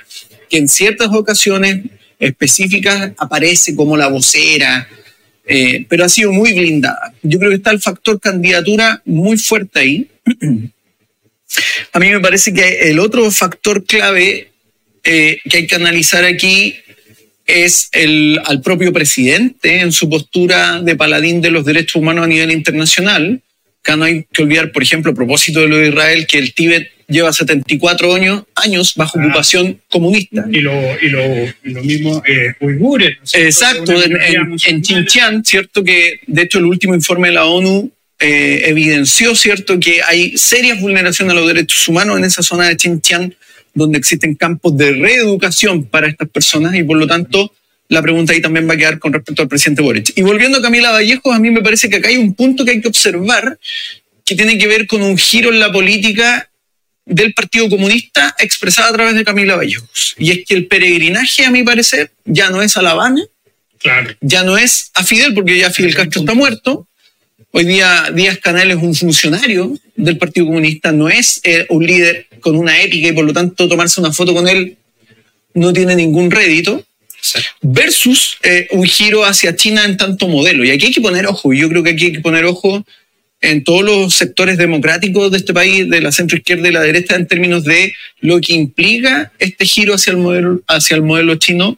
C: que en ciertas ocasiones específicas aparece como la vocera, eh, pero ha sido muy blindada. Yo creo que está el factor candidatura muy fuerte ahí. A mí me parece que el otro factor clave eh, que hay que analizar aquí es el, al propio presidente en su postura de paladín de los derechos humanos a nivel internacional. Acá no hay que olvidar, por ejemplo, a propósito de lo de Israel, que el Tíbet lleva 74 años, años bajo ah. ocupación comunista.
A: Y lo, y lo, mismo eh, uigures.
C: Exacto, en, en, Xinjiang, ¿cierto? Que de hecho el último informe de la ONU eh, evidenció, ¿cierto?, que hay serias vulneraciones a los derechos humanos en esa zona de Xinjiang, donde existen campos de reeducación para estas personas y por lo tanto la pregunta ahí también va a quedar con respecto al presidente Boric. Y volviendo a Camila Vallejos, a mí me parece que acá hay un punto que hay que observar que tiene que ver con un giro en la política del Partido Comunista expresada a través de Camila Vallejos. Y es que el peregrinaje, a mi parecer, ya no es a La Habana,
A: claro.
C: ya no es a Fidel, porque ya Fidel Castro está muerto. Hoy día Díaz Canel es un funcionario del Partido Comunista, no es eh, un líder con una épica y por lo tanto tomarse una foto con él no tiene ningún rédito. Versus eh, un giro hacia China en tanto modelo. Y aquí hay que poner ojo, yo creo que aquí hay que poner ojo en todos los sectores democráticos de este país, de la centro izquierda y la derecha, en términos de lo que implica este giro hacia el modelo, hacia el modelo chino,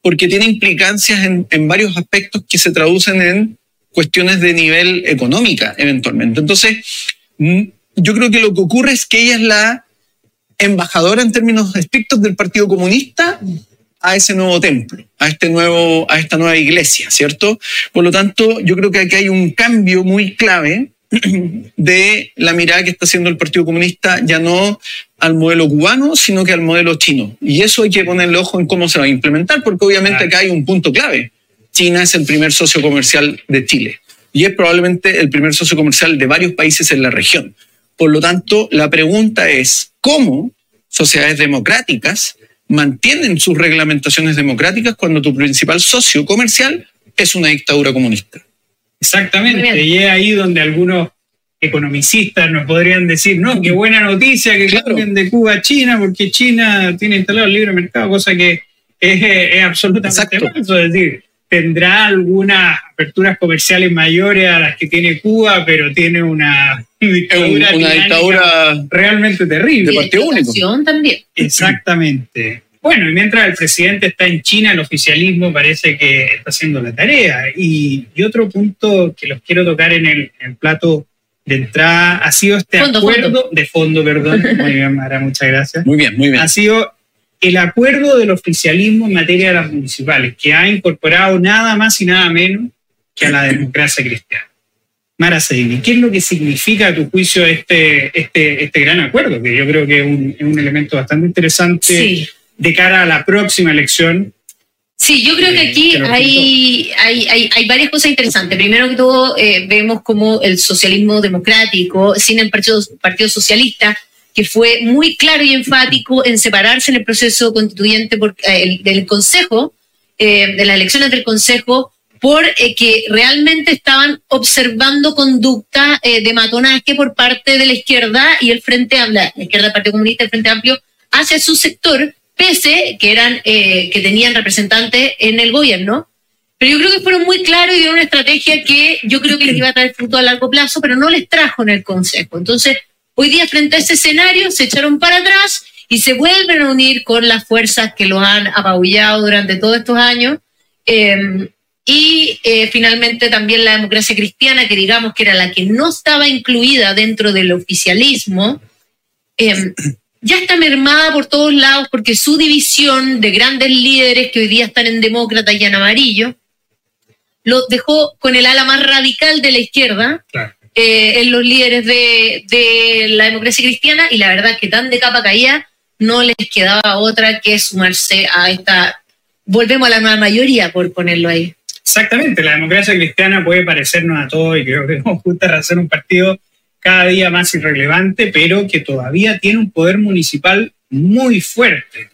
C: porque tiene implicancias en, en varios aspectos que se traducen en cuestiones de nivel económica, eventualmente. Entonces, mm, yo creo que lo que ocurre es que ella es la embajadora en términos estrictos del Partido Comunista a ese nuevo templo, a, este nuevo, a esta nueva iglesia, ¿cierto? Por lo tanto, yo creo que aquí hay un cambio muy clave de la mirada que está haciendo el Partido Comunista, ya no al modelo cubano, sino que al modelo chino. Y eso hay que ponerle ojo en cómo se va a implementar, porque obviamente acá hay un punto clave. China es el primer socio comercial de Chile y es probablemente el primer socio comercial de varios países en la región. Por lo tanto, la pregunta es, ¿cómo sociedades democráticas mantienen sus reglamentaciones democráticas cuando tu principal socio comercial es una dictadura comunista?
A: Exactamente, y es ahí donde algunos economicistas nos podrían decir, no, qué buena noticia que
C: Claro.
A: cambien de Cuba a China, porque China tiene instalado el libre mercado, cosa que es, es absolutamente
C: Exacto.
A: falso. Es decir, tendrá algunas aperturas comerciales mayores a las que tiene Cuba, pero tiene una dictadura,
C: una dictadura
A: realmente terrible.
C: De partido único.
B: También.
A: Exactamente. Bueno, y mientras el presidente está en China, el oficialismo parece que está haciendo la tarea. Y, y otro punto que los quiero tocar en el, en el plato de entrada ha sido este
B: Fondo,
A: acuerdo
B: fondo.
A: de fondo, perdón. Muy bien, Mara, muchas gracias.
C: Muy bien, muy bien.
A: Ha sido el acuerdo del oficialismo en materia de las municipales, que ha incorporado nada más y nada menos que a la democracia cristiana. Mara Sedini, ¿qué es lo que significa a tu juicio este, este, este gran acuerdo? Que yo creo que es un, es un elemento bastante interesante
B: Sí.
A: de cara a la próxima elección.
B: Sí, yo creo que
A: Eh,
B: aquí
A: que
B: hay, hay, hay, hay varias cosas interesantes. Primero que todo, eh, vemos como el socialismo democrático, sin el Partido, Partido Socialista, que fue muy claro y enfático en separarse en el proceso constituyente por, eh, el- del Consejo, eh, de las elecciones del Consejo, por eh, que realmente estaban observando conducta eh, de matonaje por parte de la izquierda y el Frente Amplio, la izquierda del Partido Comunista, el Frente Amplio, hacia su sector, pese que eran eh, que tenían representantes en el gobierno. Pero yo creo que fueron muy claros y dieron una estrategia que yo creo que les iba a traer fruto a largo plazo, pero no les trajo en el Consejo. Entonces, hoy día frente a ese escenario se echaron para atrás y se vuelven a unir con las fuerzas que los han apabullado durante todos estos años. Eh, y eh, finalmente también la democracia cristiana, que digamos que era la que no estaba incluida dentro del oficialismo, eh, ya está mermada por todos lados porque su división de grandes líderes que hoy día están en demócrata y en amarillo, los dejó con el ala más radical de la izquierda,
A: Claro.
B: eh, en los líderes de, de la democracia cristiana, y la verdad que tan de capa caía, no les quedaba otra que sumarse a esta, volvemos a la nueva mayoría, por ponerlo ahí.
A: Exactamente, la democracia cristiana puede parecernos a todos y creo que nos gusta hacer un partido cada día más irrelevante, pero que todavía tiene un poder municipal muy fuerte.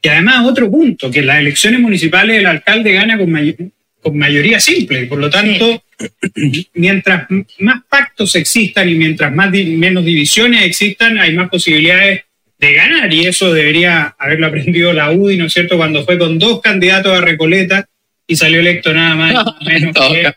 A: Y además otro punto, que en las elecciones municipales el alcalde gana con, may- con mayoría simple, y por lo tanto, mientras más pactos existan y mientras más di- menos divisiones existan, hay más posibilidades de ganar, y eso debería haberlo aprendido la UDI, ¿no es cierto?, cuando fue con dos candidatos a Recoleta y salió electo nada más nada menos que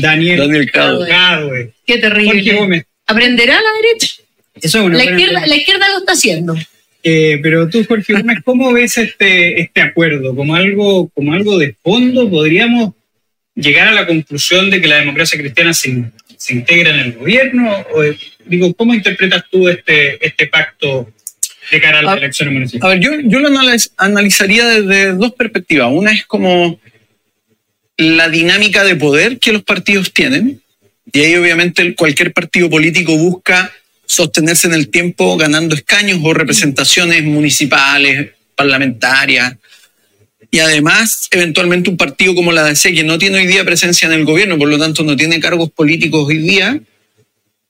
A: Daniel,
C: Daniel.
B: Qué
A: Jorge
B: terrible.
A: Gómez.
B: ¿Aprenderá la derecha?
A: Eso es una
B: La izquierda, la izquierda lo está haciendo.
A: Eh, pero tú, Jorge Gómez, ¿cómo ves este, este acuerdo? ¿Como algo, ¿Como algo de fondo? ¿Podríamos llegar a la conclusión de que la democracia cristiana se, se integra en el gobierno? O, digo, ¿Cómo interpretas tú este, este pacto de cara a las
C: A-
A: elecciones
C: A
A: municipales?
C: ver, yo, yo lo analiz- analizaría desde dos perspectivas. Una es como la dinámica de poder que los partidos tienen. Y ahí obviamente cualquier partido político busca sostenerse en el tiempo ganando escaños o representaciones municipales, parlamentarias. Y además, eventualmente un partido como la DC, que no tiene hoy día presencia en el gobierno, por lo tanto no tiene cargos políticos hoy día,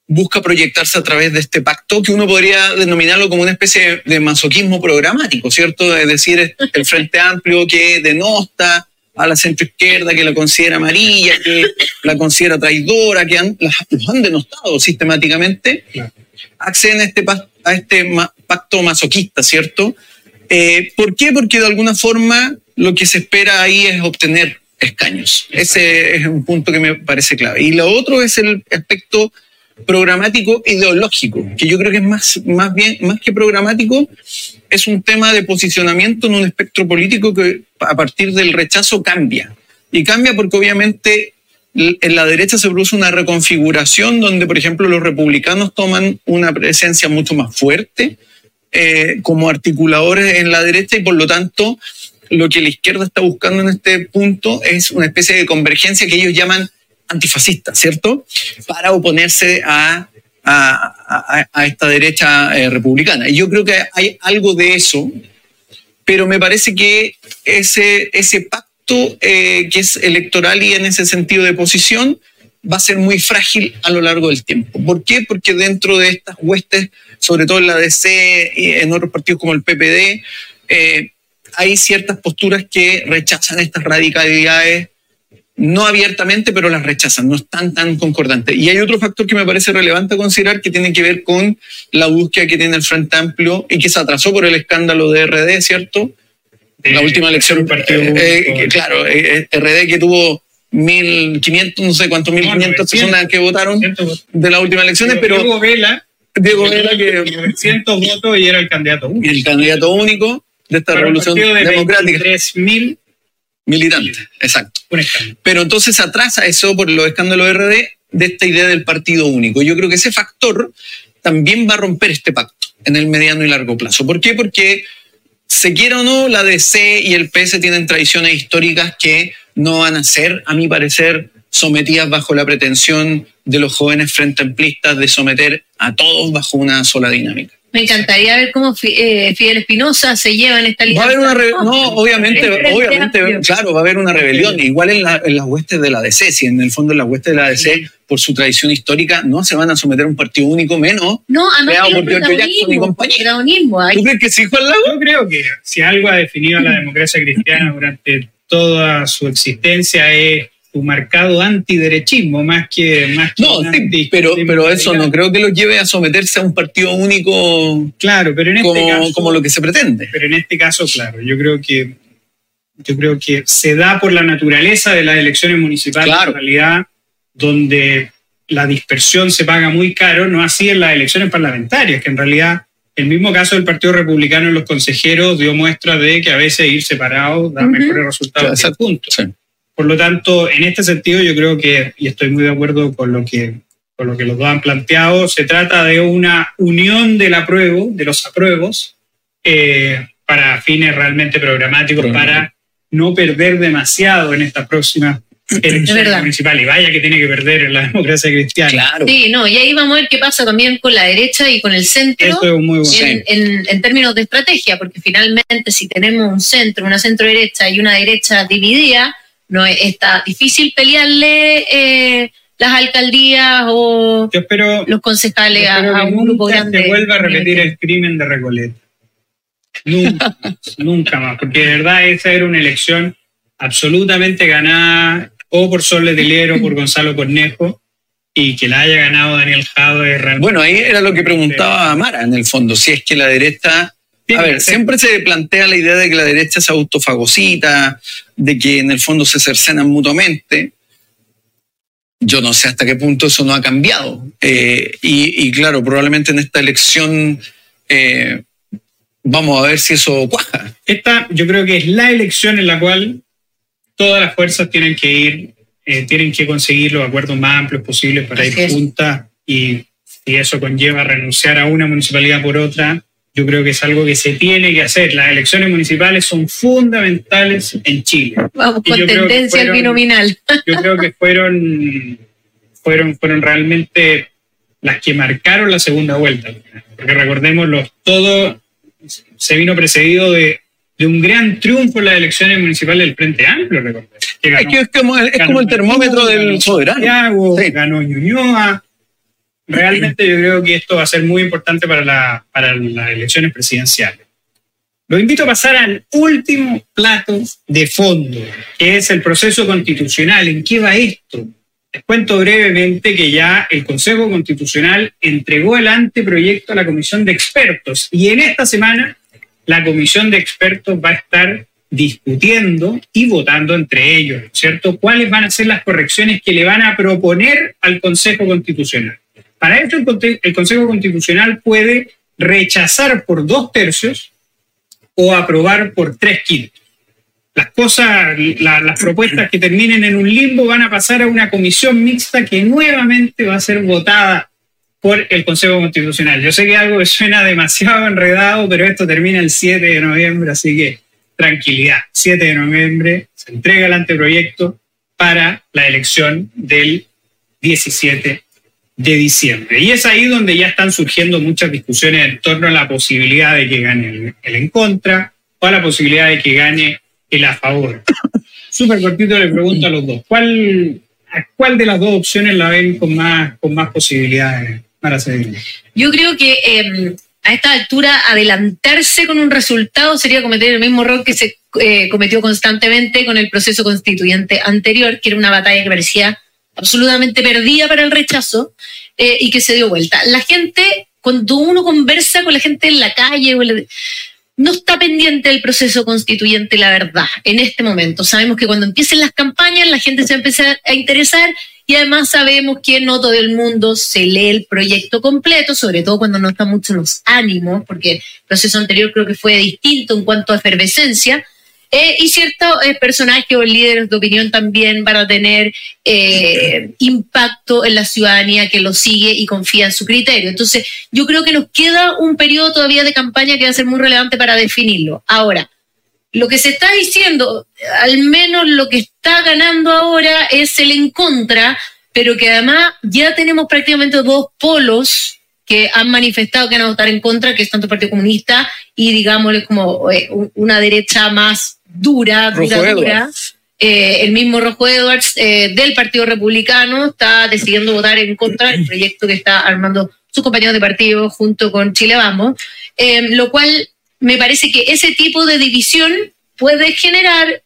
C: busca proyectarse a través de este pacto que uno podría denominarlo como una especie de masoquismo programático, ¿cierto? Es decir, el Frente Amplio que denosta a la centroizquierda, que la considera amarilla, que la considera traidora, que han, las- los han denostado sistemáticamente, acceden a este, a este pacto masoquista, ¿cierto? Eh, ¿Por qué? Porque de alguna forma lo que se espera ahí es obtener escaños. Ese es un punto que me parece clave. Y lo otro es el aspecto programático ideológico, que yo creo que es más, más bien, más que programático, es un tema de posicionamiento en un espectro político que a partir del rechazo cambia. Y cambia porque obviamente en la derecha se produce una reconfiguración donde, por ejemplo, los republicanos toman una presencia mucho más fuerte eh, como articuladores en la derecha y por lo tanto lo que la izquierda está buscando en este punto es una especie de convergencia que ellos llaman antifascista, ¿cierto? Para oponerse a, a- esta derecha eh, republicana. Y yo creo que hay algo de eso, pero me parece que ese, ese pacto pacto eh, que es electoral y en ese sentido de posición va a ser muy frágil a lo largo del tiempo. ¿Por qué? Porque dentro de estas huestes, sobre todo en la DC y en otros partidos como el PPD, eh, hay ciertas posturas que rechazan estas radicalidades, no abiertamente, pero las rechazan, no están tan concordantes. Y hay otro factor que me parece relevante considerar que tiene que ver con la búsqueda que tiene el Frente Amplio y que se atrasó por el escándalo de RD, ¿cierto? la última elección, eh, eh, claro, eh, RD que tuvo 1.500, no sé cuántos, 1.500 personas que votaron de las últimas elecciones, pero...
A: Diego Vela,
C: Diego Vela que...
A: 900 votos y era el candidato único.
C: Y el candidato único de esta revolución
A: de
C: democrática.
A: 3.000
C: militantes, exacto.
A: Un.
C: Pero entonces atrasa eso por los escándalos RD de esta idea del partido único. Yo creo que ese factor también va a romper este pacto en el mediano y largo plazo. ¿Por qué? Porque se quiera o no, la DC y el PS tienen tradiciones históricas que no van a ser, a mi parecer, sometidas bajo la pretensión de los jóvenes frente amplistas de someter a todos bajo una sola dinámica.
B: Me encantaría ver cómo eh, Fidel Espinosa se lleva en esta línea.
C: Va a haber una rebelión, no, obviamente, obviamente, claro, va a haber una rebelión, igual en, la, en, las huestes de la DC, si en el fondo en las huestes de la DC, por su tradición histórica, no se van a someter a un partido único menos.
B: No, además por Jackson y compañía.
C: ¿Tú crees que sí, Juan Lago?
A: Yo creo que si algo ha definido a la democracia cristiana durante toda su existencia es su marcado antiderechismo más que más que
C: no sí, pero pero eso no creo que lo lleve a someterse a un partido único
A: claro pero en este
C: como,
A: caso
C: como lo que se pretende
A: pero en este caso claro yo creo que yo creo que se da por la naturaleza de las elecciones municipales
C: Claro.
A: en realidad donde la dispersión se paga muy caro no así en las elecciones parlamentarias que en realidad el mismo caso del Partido Republicano en los consejeros dio muestra de que a veces ir separado da mejores resultados
C: Exacto.
A: juntos.
C: Sí.
A: Por lo tanto, en este sentido, yo creo que, y estoy muy de acuerdo con lo que, con lo que los dos han planteado, se trata de una unión del apruebo, de los apruebos, eh, para fines realmente programáticos,
C: Programático.
A: para no perder demasiado en esta próxima elección
B: verdad.
A: municipal. Y vaya que tiene que perder en la democracia cristiana.
C: claro
B: Sí, no, y ahí vamos a ver qué pasa también con la derecha y con el centro.
A: Eso es muy bueno.
B: En- en términos de estrategia, porque finalmente si tenemos un centro, una centro derecha y una derecha dividida, no es- está difícil pelearle eh, las alcaldías o
A: Yo espero,
B: los concejales
A: yo
B: a,
A: espero
B: a
A: que
B: un grupo
A: nunca
B: grande.
A: se vuelva a repetir el crimen de Recoleta. Nunca, más, nunca más, porque de verdad esa era una elección absolutamente ganada o por Sol Letelier o por Gonzalo Cornejo y que la haya ganado Daniel Jado es realmente...
C: bueno ahí era lo que preguntaba Amara en el fondo si es que la derecha a ver,
A: ser.
C: siempre se plantea la idea de que la derecha es autofagocita, de que en el fondo se cercenan mutuamente. Yo no sé hasta qué punto eso no ha cambiado. Eh, y, y claro, probablemente en esta elección eh, vamos a ver si eso cuaja.
A: Esta yo creo que es la elección en la cual todas las fuerzas tienen que ir, eh, tienen que conseguir los acuerdos más amplios posibles para
B: Así
A: ir juntas y si eso conlleva renunciar a una municipalidad por otra, yo creo que es algo que se tiene que hacer. Las elecciones municipales son fundamentales en Chile.
B: Vamos
A: Y
B: con
A: yo creo que
B: tendencia al
A: fueron-
B: binominal.
A: Yo creo que fueron, fueron, fueron realmente las que marcaron la segunda vuelta. Porque recordemos, los, todo se vino precedido de, de un gran triunfo en las elecciones municipales del Frente Amplio, recordemos. Que
C: Es, que es como, es como el termómetro del
A: ganó
C: soberano.
A: Santiago,
C: Sí.
A: ganó Ñuñoa. Realmente yo creo que esto va a ser muy importante para, la- para las elecciones presidenciales. Los invito a pasar al último plato de fondo, que es el proceso constitucional. ¿En qué va esto? Les cuento brevemente que ya el Consejo Constitucional entregó el anteproyecto a la Comisión de Expertos y en esta semana la Comisión de Expertos va a estar discutiendo y votando entre ellos, ¿cierto? ¿Cuáles van a ser las correcciones que le van a proponer al Consejo Constitucional? Para esto el, Consejo Constitucional puede rechazar por dos tercios o aprobar por tres quintos. Las cosas, la- las propuestas que terminen en un limbo van a pasar a una comisión mixta que nuevamente va a ser votada por el Consejo Constitucional. Yo sé que algo que suena demasiado enredado, pero esto termina el 7 de noviembre, así que tranquilidad. 7 de noviembre se entrega el anteproyecto para la elección del 17 de diciembre. Y es ahí donde ya están surgiendo muchas discusiones en torno a la posibilidad de que gane el, el en contra o a la posibilidad de que gane el a favor. súper cortito le pregunto a los dos, ¿cuál, a ¿cuál de las dos opciones la ven con más, con más posibilidades para seguir?
B: Yo creo que eh, a esta altura adelantarse con un resultado sería cometer el mismo error que se eh, cometió constantemente con el proceso constituyente anterior, que era una batalla que parecía absolutamente perdida para el rechazo eh, y que se dio vuelta. La gente, cuando uno conversa con la gente en la calle, no está pendiente del proceso constituyente, la verdad, en este momento. Sabemos que cuando empiecen las campañas la gente se va a empezar a interesar y además sabemos que no todo el mundo se lee el proyecto completo, sobre todo cuando no están mucho los ánimos, porque el proceso anterior creo que fue distinto en cuanto a efervescencia. Eh, y ciertos eh, personajes o líderes de opinión también van a tener eh, impacto en la ciudadanía que lo sigue y confía en su criterio. Entonces, yo creo que nos queda un periodo todavía de campaña que va a ser muy relevante para definirlo. Ahora, lo que se está diciendo, al menos lo que está ganando ahora es el en contra, pero que además ya tenemos prácticamente dos polos que han manifestado que van a votar en contra, que es tanto el Partido Comunista y, digámosle, como una derecha más dura, dura, dura. Eh, el mismo Rojo Edwards eh, del Partido Republicano está decidiendo votar en contra del proyecto que está armando sus compañeros de partido junto con Chile Vamos, eh, lo cual me parece que ese tipo de división puede generar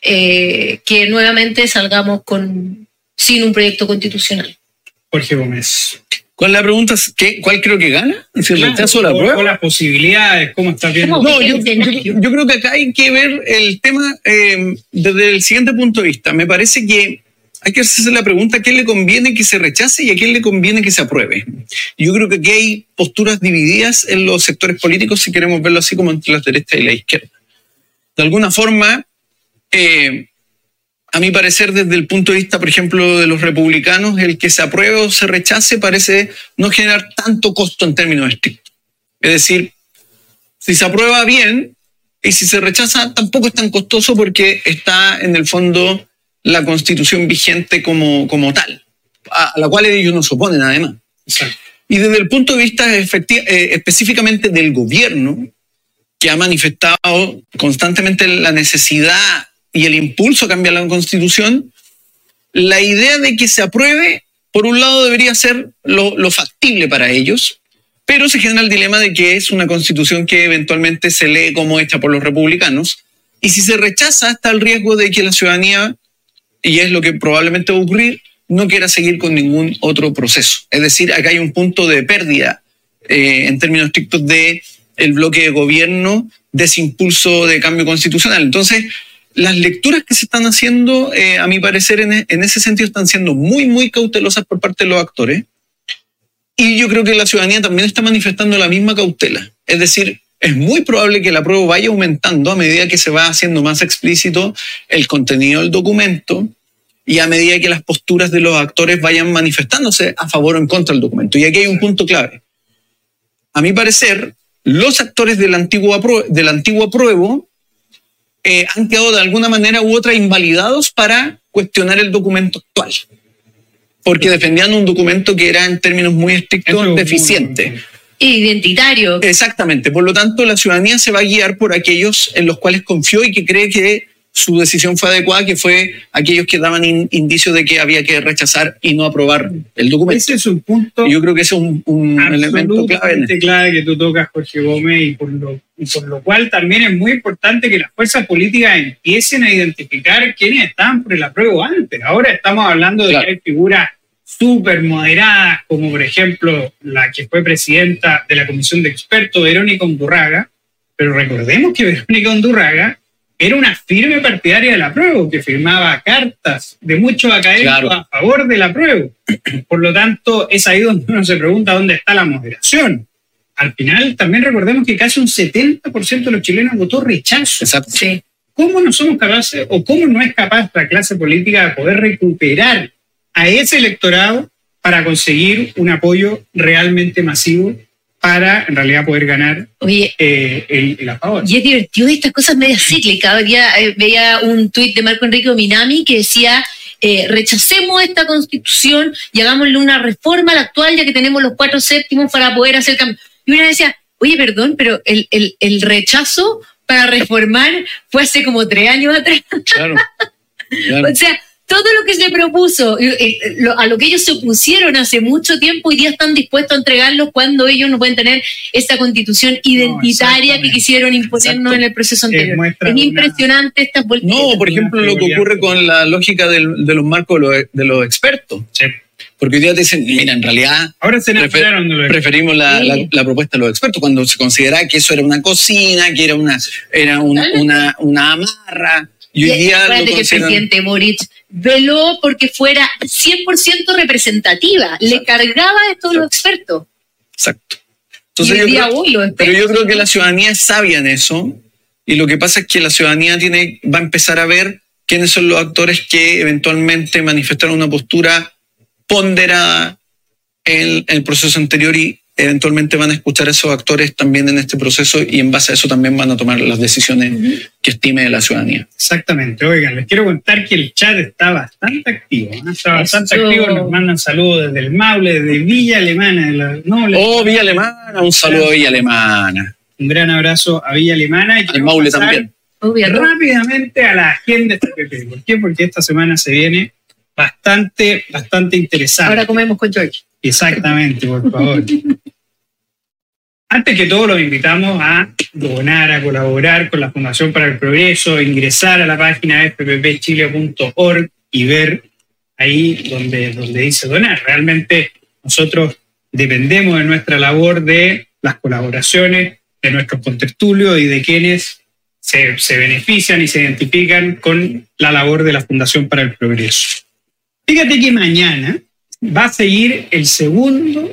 B: que nuevamente salgamos con, sin un proyecto constitucional.
A: Jorge Gómez.
C: ¿Cuál la pregunta? ¿Qué, ¿Cuál creo que gana? ¿Si el rechazo o la prueba?
A: ¿Cuál las posibilidades? ¿Cómo estás viendo?
C: No, yo, creo que acá hay que ver el tema eh, desde el siguiente punto de vista. Me parece que hay que hacerse la pregunta a quién le conviene que se rechace y a quién le conviene que se apruebe. Yo creo que aquí hay posturas divididas en los sectores políticos, si queremos verlo así como entre la derecha y la izquierda. De alguna forma, eh, a mi parecer, desde el punto de vista, por ejemplo, de los republicanos, el que se apruebe o se rechace parece no generar tanto costo en términos estrictos. Es decir, si se aprueba bien y si se rechaza tampoco es tan costoso porque está en el fondo la constitución vigente como, como tal, a la cual ellos no se oponen además. Y desde el punto de vista eh, específicamente del gobierno, que ha manifestado constantemente la necesidad y el impulso a cambiar la constitución, la idea de que se apruebe, por un lado, debería ser lo, factible para ellos, pero se genera el dilema de que es una constitución que eventualmente se lee como hecha por los republicanos, y si se rechaza está el riesgo de que la ciudadanía, y es lo que probablemente va a ocurrir, no quiera seguir con ningún otro proceso. Es decir, acá hay un punto de pérdida eh, en términos estrictos de el bloque de gobierno, de ese impulso de cambio constitucional. Entonces, las lecturas que se están haciendo, eh, a mi parecer, en, ese sentido están siendo muy, muy cautelosas por parte de los actores. Y yo creo que la ciudadanía también está manifestando la misma cautela. Es decir, es muy probable que la prueba vaya aumentando a medida que se va haciendo más explícito el contenido del documento y a medida que las posturas de los actores vayan manifestándose a favor o en contra del documento. Y aquí hay un punto clave. A mi parecer, los actores del antiguo, del antiguo apruebo eh, han quedado de alguna manera u otra invalidados para cuestionar el documento actual, porque defendían un documento que era en términos muy estrictos deficiente.
B: Identitario.
C: Exactamente. Por lo tanto, la ciudadanía se va a guiar por aquellos en los cuales confió y que cree que su decisión fue adecuada, que fue aquellos que daban indicios de que había que rechazar y no aprobar el documento.
A: Ese es un punto.
C: Yo creo que ese es un, elemento
A: clave. clave que tú tocas, Jorge Gómez, y por, lo, y por lo cual también es muy importante que las fuerzas políticas empiecen a identificar quiénes estaban por el apruebo antes. Ahora estamos hablando de que hay figuras súper moderadas, como por ejemplo la que fue presidenta de la comisión de expertos, Verónica Undurraga, pero recordemos que Verónica Undurraga era una firme partidaria de la prueba, que firmaba cartas de muchos académicos a favor de la prueba. Por lo tanto, es ahí donde uno se pregunta dónde está la moderación. Al final, también recordemos que casi un 70% de los chilenos votó rechazo.
C: Exacto.
A: ¿Cómo no somos capaces o cómo no es capaz la clase política de poder recuperar a ese electorado para conseguir un apoyo realmente masivo para en realidad poder ganar
B: Oye,
A: eh, el, el
B: Y es divertido estas cosas medias cíclicas. Veía, eh, veía un tuit de Marco Enrique Minami que decía, eh, rechacemos esta constitución y hagámosle una reforma a la actual ya que tenemos los cuatro séptimos para poder hacer cambio. Y una decía, oye, perdón, pero el, el, el rechazo para reformar fue hace como tres años atrás.
C: Claro. claro.
B: O sea, todo lo que se propuso, eh, eh, lo- a lo que ellos se opusieron hace mucho tiempo, hoy día están dispuestos a entregarlo cuando ellos no pueden tener esa constitución identitaria que quisieron imponernos
C: Exacto.
B: en el proceso
A: Es
B: anterior. Es
A: de una-
B: impresionante estas vueltas.
C: No, por ejemplo, lo que ocurre con la lógica del- de los marcos de los, de los expertos.
A: Sí.
C: Porque hoy día te dicen, mira, en realidad
A: Ahora se
C: Prefer-
A: de-
C: preferimos la,
B: Sí.
C: la- la propuesta de los expertos, cuando se consideraba que eso era una cocina, que era una, era una, una, una amarra. Y hoy día lo
B: que el presidente Boric veló porque fuera 100% representativa, le cargaba esto a los expertos.
C: Exacto. Entonces yo
B: día
C: creo- pero yo creo que la ciudadanía es sabia en eso y lo que pasa es que la ciudadanía tiene, va a empezar a ver quiénes son los actores que eventualmente manifestaron una postura ponderada en el proceso anterior y eventualmente van a escuchar a esos actores también en este proceso y en base a eso también van a tomar las decisiones que estime la ciudadanía.
A: Exactamente. Oigan, les quiero contar que el chat está bastante activo. ¿no? Está bastante
B: Eso.
A: activo. Nos mandan saludos desde el Maule, desde Villa Alemana. De la noble.
C: Oh, Villa Alemana, un saludo a Villa Alemana.
A: Un gran abrazo a Villa Alemana. Y
C: Al Maule también.
A: Rápidamente a la agenda de FPP. ¿Por qué? Porque esta semana se viene bastante, bastante interesante.
B: Ahora comemos con George.
A: Exactamente, por favor. Antes que todo, los invitamos a donar, a colaborar con la Fundación para el Progreso, ingresar a la página fpppchile.org y ver ahí donde, donde dice donar. Realmente nosotros dependemos de nuestra labor de las colaboraciones de nuestros contertulios y de quienes se, se benefician y se identifican con la labor de la Fundación para el Progreso. Fíjate que mañana va a seguir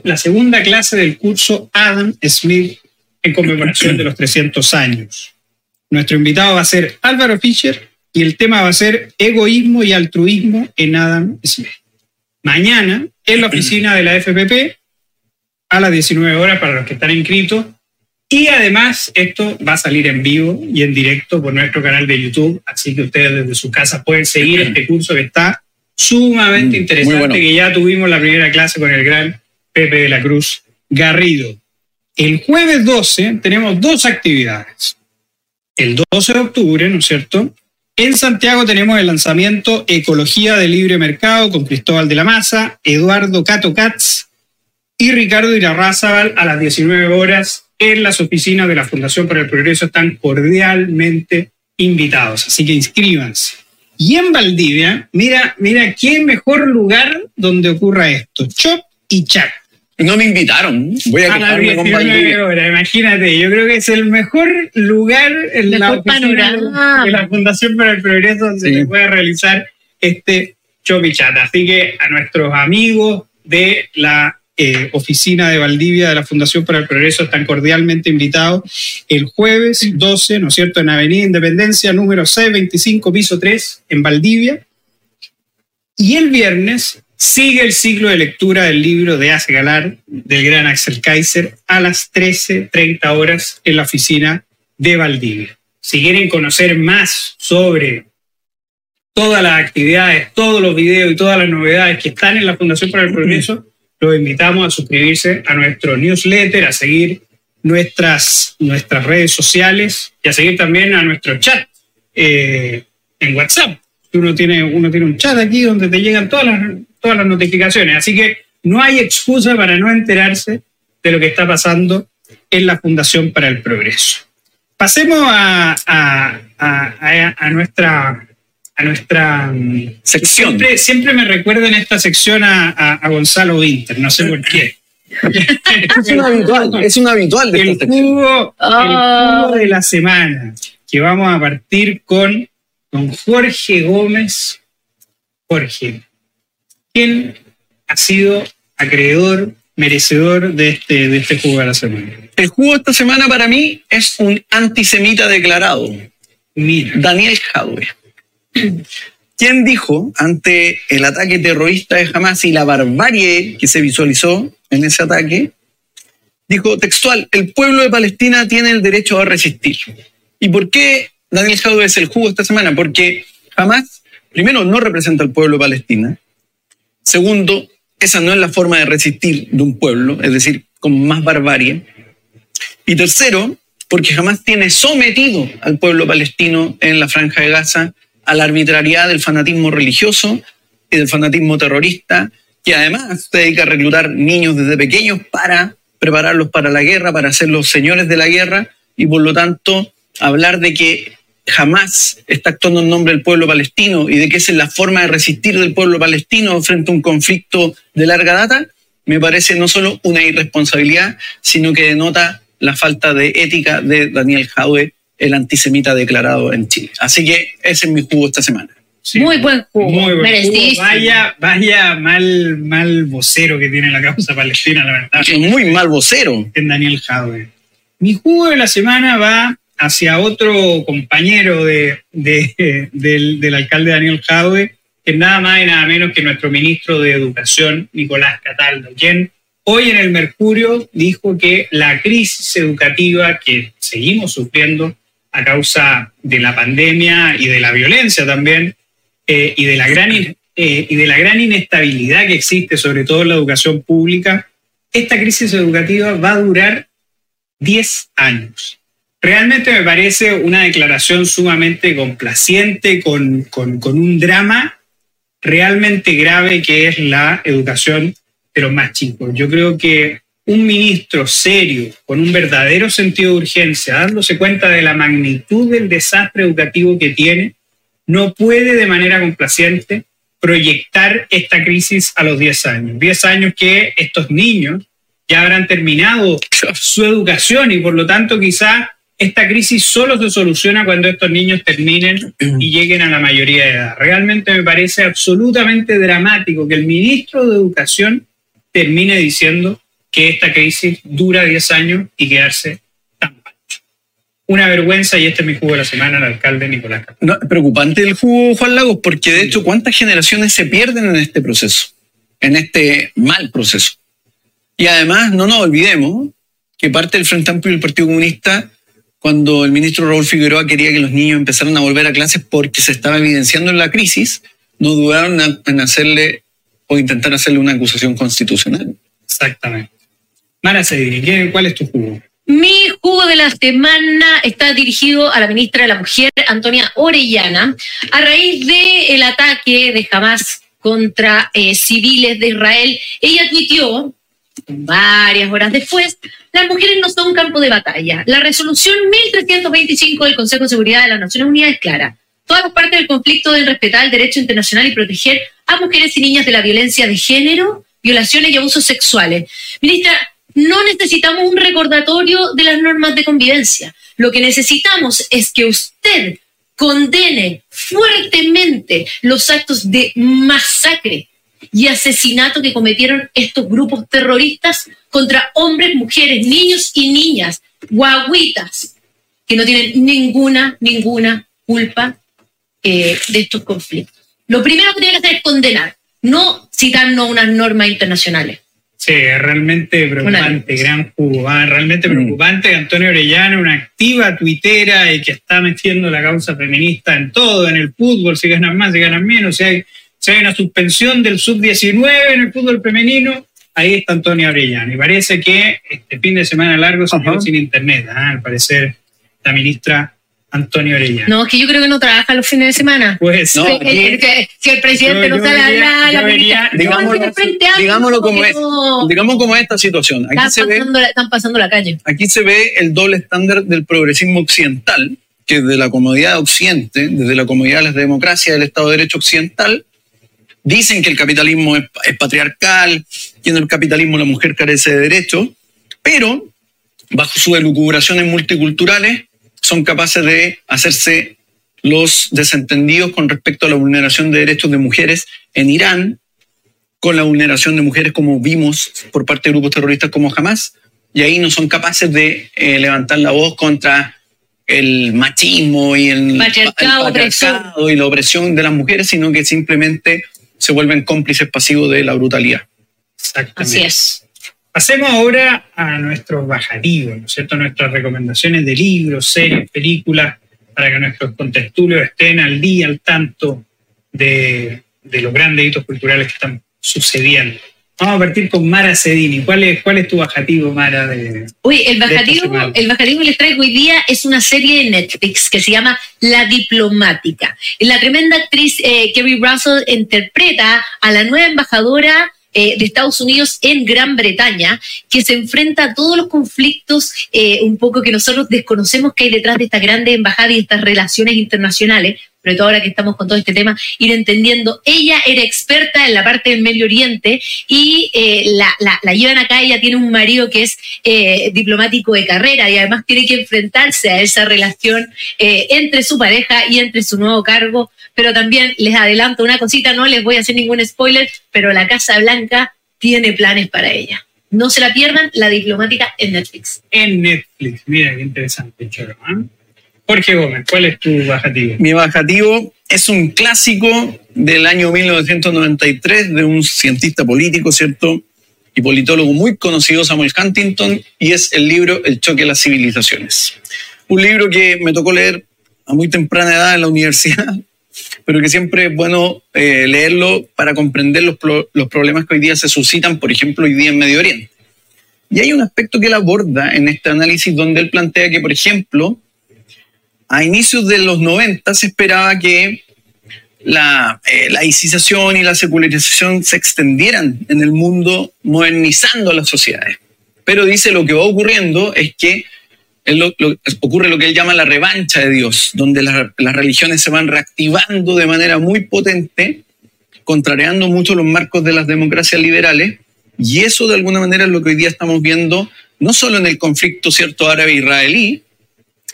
A: la segunda clase del curso Adam Smith en conmemoración de los 300 años. Nuestro invitado va a ser Álvaro Fischer y el tema va a ser egoísmo y altruismo en Adam Smith. Mañana en la oficina de la FPP a las 19 horas para los que están inscritos y además esto va a salir en vivo y en directo por nuestro canal de YouTube, así que ustedes desde su casa pueden seguir este curso que está sumamente
C: Mm,
A: interesante,
C: bueno.
A: que ya tuvimos la primera clase con el gran Pepe de la Cruz Garrido. El jueves 12 tenemos dos actividades. El 12 de octubre, ¿no es cierto? En Santiago tenemos el lanzamiento Ecología de Libre Mercado con Cristóbal de la Maza, Eduardo Cato Katz y Ricardo Irarrázaval a las 19 horas en las oficinas de la Fundación para el Progreso. Están cordialmente invitados, así que inscríbanse. Y en Valdivia, mira, mira qué mejor lugar donde ocurra esto. Chop y Chac.
C: No me invitaron. Voy a
A: A las
C: quejarme con
A: 19
C: Valdivia.
A: horas, imagínate, yo creo que es el mejor lugar en la oficina
B: panorama.
A: de la Fundación para el Progreso donde
C: Sí.
A: se puede realizar este Chop y Chat. Así que a nuestros amigos de la eh, oficina de Valdivia de la Fundación para el Progreso están cordialmente invitados el jueves 12, ¿no es cierto?, en Avenida Independencia, número 625, piso 3, en Valdivia. Y el viernes sigue el ciclo de lectura del libro de Ace Galar, del gran Axel Kaiser, a las 13.30 horas en la oficina de Valdivia. Si quieren conocer más sobre todas las actividades, todos los videos y todas las novedades que están en la Fundación para el Progreso, los invitamos a suscribirse a nuestro newsletter, a seguir nuestras, nuestras redes sociales y a seguir también a nuestro chat eh, en WhatsApp. Uno tiene, uno tiene un chat aquí donde te llegan todas las, todas las notificaciones. Así que no hay excusa para no enterarse de lo que está pasando en la Fundación para el Progreso. Pasemos a, a- a- nuestra, a nuestra mm,
C: Sección.
A: Siempre, siempre me recuerda en esta sección a, a- a Gonzalo Winter, no sé por qué.
C: Es un habitual, es un habitual de
A: el
C: esta
A: jugo, el jugo de la semana, que vamos a partir con don Jorge Gómez. Jorge, ¿quién ha sido acreedor, merecedor de este, de este jugo de la semana?
C: El jugo esta semana para mí es un antisemita declarado,
A: Mira,
C: Daniel Jadwe. Quien dijo ante el ataque terrorista de Hamas y la barbarie que se visualizó en ese ataque, dijo textual, el pueblo de Palestina tiene el derecho a resistir. ¿Y por qué Daniel Jadwe es el jugo esta semana? Porque Hamas, primero, no representa al pueblo de Palestina. Segundo, esa no es la forma de resistir de un pueblo, es decir, con más barbarie. Y tercero, porque jamás tiene sometido al pueblo palestino en la franja de Gaza a la arbitrariedad del fanatismo religioso y del fanatismo terrorista, que además se dedica a reclutar niños desde pequeños para prepararlos para la guerra, para ser los señores de la guerra, y por lo tanto hablar de que jamás está actuando en nombre del pueblo palestino y de que esa es la forma de resistir del pueblo palestino frente a un conflicto de larga data, me parece no solo una irresponsabilidad, sino que denota la falta de ética de Daniel Jaue, el antisemita declarado en Chile. Así que ese es mi jugo esta semana.
A: Sí,
B: Muy buen jugo,
A: muy buen jugo. Vaya, vaya mal, mal vocero que tiene la causa palestina, la verdad.
C: Es muy mal vocero.
A: en Daniel Jadwe. Mi jugo de la semana va hacia otro compañero de, de- del, del alcalde Daniel Jadwe, que nada más y nada menos que nuestro ministro de Educación, Nicolás Cataldo, quien hoy en el Mercurio dijo que la crisis educativa que seguimos sufriendo a causa de la pandemia y de la violencia también, eh, y, de la gran, eh, y de la gran inestabilidad que existe, sobre todo en la educación pública, esta crisis educativa va a durar 10 años. Realmente me parece una declaración sumamente complaciente con, con- con un drama realmente grave que es la educación de los más chicos. Yo creo que un ministro serio, con un verdadero sentido de urgencia, dándose cuenta de la magnitud del desastre educativo que tiene, no puede de manera complaciente proyectar esta crisis a los 10 años. 10 años que estos niños ya habrán terminado su educación y por lo tanto quizá esta crisis solo se soluciona cuando estos niños terminen y lleguen a la mayoría de edad. Realmente me parece absolutamente dramático que el ministro de Educación termine diciendo que esta crisis dura 10 años y quedarse tan pancho. Una vergüenza y este es mi jugo de la semana, el alcalde Nicolás.
C: No, preocupante el jugo, Juan Lagos, porque de hecho, ¿cuántas generaciones se pierden en este proceso? En este mal proceso. Y además, no nos olvidemos que parte del Frente Amplio y el Partido Comunista, cuando el ministro Raúl Figueroa quería que los niños empezaran a volver a clases porque se estaba evidenciando en la crisis, no dudaron en hacerle o intentar hacerle una acusación constitucional.
A: Exactamente. Mara Cedri, ¿qué- ¿cuál es tu jugo?
B: Mi jugo de la semana está dirigido a la ministra de la Mujer, Antonia Orellana, a raíz del ataque de Hamas contra eh, civiles de Israel. Ella admitió, varias horas después, las mujeres no son un campo de batalla. La resolución 1325 del Consejo de Seguridad de las Naciones Unidas es clara. Todas las partes del conflicto deben respetar el derecho internacional y proteger a mujeres y niñas de la violencia de género, violaciones y abusos sexuales. Ministra, no necesitamos un recordatorio de las normas de convivencia. Lo que necesitamos es que usted condene fuertemente los actos de masacre y asesinato que cometieron estos grupos terroristas contra hombres, mujeres, niños y niñas, guaguitas, que no tienen ninguna, ninguna culpa eh, de estos conflictos. Lo primero que tiene que hacer es condenar, no citarnos unas normas internacionales.
A: Sí, es realmente preocupante, gran jugo. realmente
C: Mm.
A: preocupante. Antonio Orellana, una activa tuitera y que está metiendo la causa feminista en todo, en el fútbol, si ganan más, si ganan menos, si hay, si hay una suspensión del sub-19 en el fútbol femenino, ahí está Antonio Orellana. Y parece que este fin de semana largo se quedó sin internet, ah, al parecer la ministra Antonio Orellana.
B: No, es que yo creo que no trabaja los fines de semana.
A: Pues
C: No,
B: Si-
C: aquí-
B: el- el- si el presidente
A: Yo-
B: no sale a la ministra-
C: digámoslo- digámoslo como es.
B: no-
C: Digamos cómo es esta situación. Aquí
B: Están
C: se ve
B: la, están pasando la calle.
C: Aquí se ve el doble estándar del progresismo occidental, que desde la comodidad de Occidente, desde la comodidad de las democracias del Estado de Derecho occidental, dicen que el capitalismo es, es patriarcal, que en el capitalismo la mujer carece de derechos, pero bajo sus elucubraciones multiculturales son capaces de hacerse los desentendidos con respecto a la vulneración de derechos de mujeres en Irán, con la vulneración de mujeres como vimos por parte de grupos terroristas como Hamas, y ahí no son capaces de eh, levantar la voz contra el machismo y el,
B: Patriarcado,
C: el patriarcado y la opresión de las mujeres, sino que simplemente se vuelven cómplices pasivos de la brutalidad.
A: Exactamente.
B: Así es.
A: Pasemos ahora a nuestros bajativos, ¿no es cierto? Nuestras recomendaciones de libros, series, películas, para que nuestros contertulios estén al día, al tanto de, de los grandes hitos culturales que están sucediendo. Vamos a partir con Mara Cedini. ¿Cuál es, cuál es tu bajativo, Mara? De,
B: Uy, el bajativo, el bajativo que les traigo hoy día es una serie de Netflix que se llama La Diplomática. La tremenda actriz eh, Kerry Russell interpreta a la nueva embajadora eh, de Estados Unidos en Gran Bretaña, que se enfrenta a todos los conflictos eh, un poco que nosotros desconocemos que hay detrás de estas grandes embajadas y estas relaciones internacionales, sobre todo ahora que estamos con todo este tema, ir entendiendo. Ella era experta en la parte del Medio Oriente y eh, la, la- la llevan acá. Ella tiene un marido que es eh, diplomático de carrera y además tiene que enfrentarse a esa relación eh, entre su pareja y entre su nuevo cargo. Pero también les adelanto una cosita, no les voy a hacer ningún spoiler, pero la Casa Blanca tiene planes para ella. No se la pierdan, la diplomática en Netflix.
A: En Netflix. Mira, qué interesante, Choro. ¿ah? Jorge Gómez, ¿cuál es tu bajativo?
C: Mi bajativo es un clásico del año 1993 de un cientista político, ¿cierto? Y politólogo muy conocido, Samuel Huntington, y es el libro El choque de las civilizaciones. Un libro que me tocó leer a muy temprana edad en la universidad, pero que siempre es bueno eh, leerlo para comprender los, los problemas que hoy día se suscitan, por ejemplo, hoy día en Medio Oriente. Y hay un aspecto que él aborda en este análisis donde él plantea que, por ejemplo, a inicios de los 90 se esperaba que la eh, laicización y la secularización se extendieran en el mundo, modernizando las sociedades. Pero dice lo que va ocurriendo es que lo- ocurre lo que él llama la revancha de Dios, donde la- las religiones se van reactivando de manera muy potente, contrariando mucho los marcos de las democracias liberales, y eso de alguna manera es lo que hoy día estamos viendo, no solo en el conflicto cierto árabe-israelí,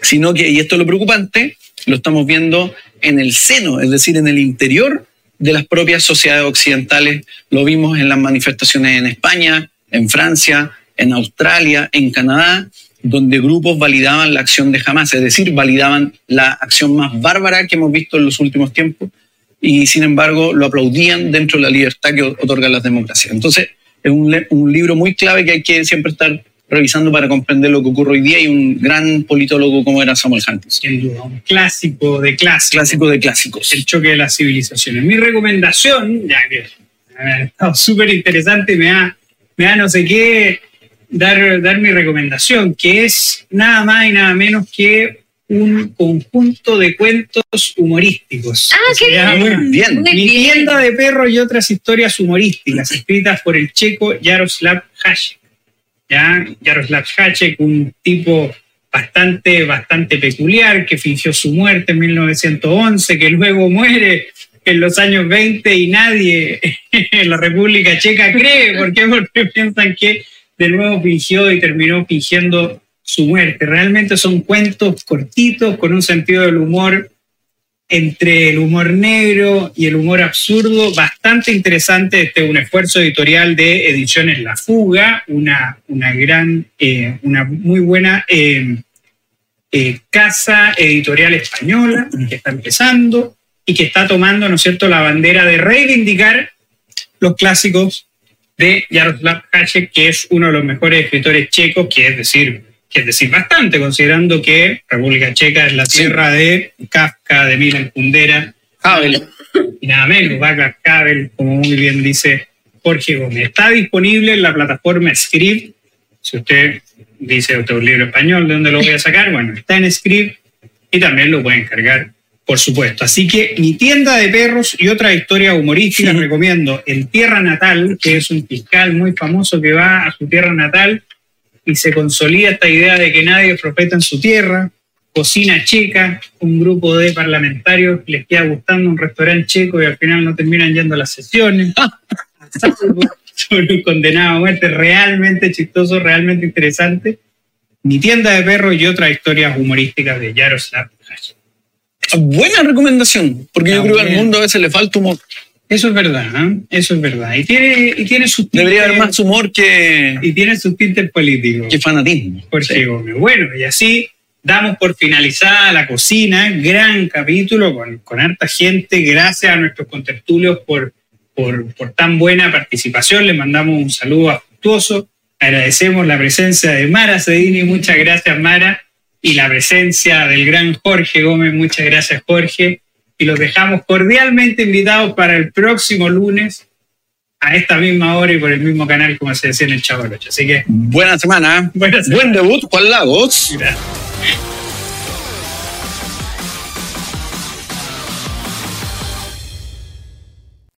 C: sino que, y esto es lo preocupante, lo estamos viendo en el seno, es decir, en el interior de las propias sociedades occidentales. Lo vimos en las manifestaciones en España, en Francia, en Australia, en Canadá, donde grupos validaban la acción de Hamas, es decir, validaban la acción más bárbara que hemos visto en los últimos tiempos y sin embargo lo aplaudían dentro de la libertad que otorgan las democracias. Entonces, es un, libro muy clave que hay que siempre estar revisando para comprender lo que ocurre hoy día y un gran politólogo como era Samuel Huntington.
A: Sin duda, un clásico de clásicos.
C: Clásico de clásicos.
A: El choque de las civilizaciones. Mi recomendación, ya que ha estado súper interesante, me da, me da no sé qué dar, dar mi recomendación, que es nada más y nada menos que un conjunto de cuentos humorísticos.
B: Ah, qué
C: Muy bien.
B: Muy
A: Mi
B: bien.
A: tienda de perros y otras historias humorísticas, escritas por el checo Jaroslav Hasek. ¿Ya? Jaroslav Hasek, un tipo bastante, bastante peculiar, que fingió su muerte en 1911, que luego muere en los años 20 y nadie en la República Checa cree. ¿Por qué? Porque piensan que de nuevo fingió y terminó fingiendo su muerte. Realmente son cuentos cortitos, con un sentido del humor entre el humor negro y el humor absurdo, bastante interesante. Este es un esfuerzo editorial de Ediciones La Fuga, una, una gran, eh, una muy buena eh, eh, casa editorial española que está empezando y que está tomando, ¿no cierto?, la bandera de reivindicar los clásicos de Jaroslav Hasek, que es uno de los mejores escritores checos, que es decir, que es decir bastante, considerando que República Checa es la
C: Sí.
A: tierra de Kafka, de Milan Kundera,
C: Havel.
A: y nada menos, Václav Havel, como muy bien dice Jorge Gómez. Está disponible en la plataforma Script. Si usted dice otro libro español, ¿de dónde lo voy a sacar? Bueno, está en Script y también lo pueden cargar, por supuesto. Así que mi tienda de perros y otra historia humorística
C: Sí.
A: recomiendo El Tierra Natal, que es un fiscal muy famoso que va a su tierra natal y se consolida esta idea de que nadie profeta en su tierra. Cocina checa, un grupo de parlamentarios les queda gustando un restaurante checo y al final no terminan yendo a las sesiones. Sobre un condenado a muerte realmente chistoso, realmente interesante. Mi tienda de perros y otras historias humorísticas de Jaroslav Hasek.
C: Buena recomendación, porque yo creo que al mundo a veces le falta humor.
A: Eso es verdad, ¿eh? eso es verdad. Y tiene, y tiene sus
C: Debería haber
A: tintes-
C: más humor que,
A: y tiene sus tintes políticos.
C: que fanatismo.
A: Jorge
C: Sí.
A: Gómez. Bueno, y así damos por finalizada la cocina, gran capítulo con, con harta gente, gracias a nuestros contertulios por, por, por tan buena participación, les mandamos un saludo afectuoso, agradecemos la presencia de Mara Cedini, muchas gracias Mara, y la presencia del gran Jorge Gómez, muchas gracias Jorge, y los dejamos cordialmente invitados para el próximo lunes a esta misma hora y por el mismo canal como se decía en el Chavo. Así que
C: Buena semana.
A: Buena semana.
C: Buen debut, Juan Lagos.
A: gracias.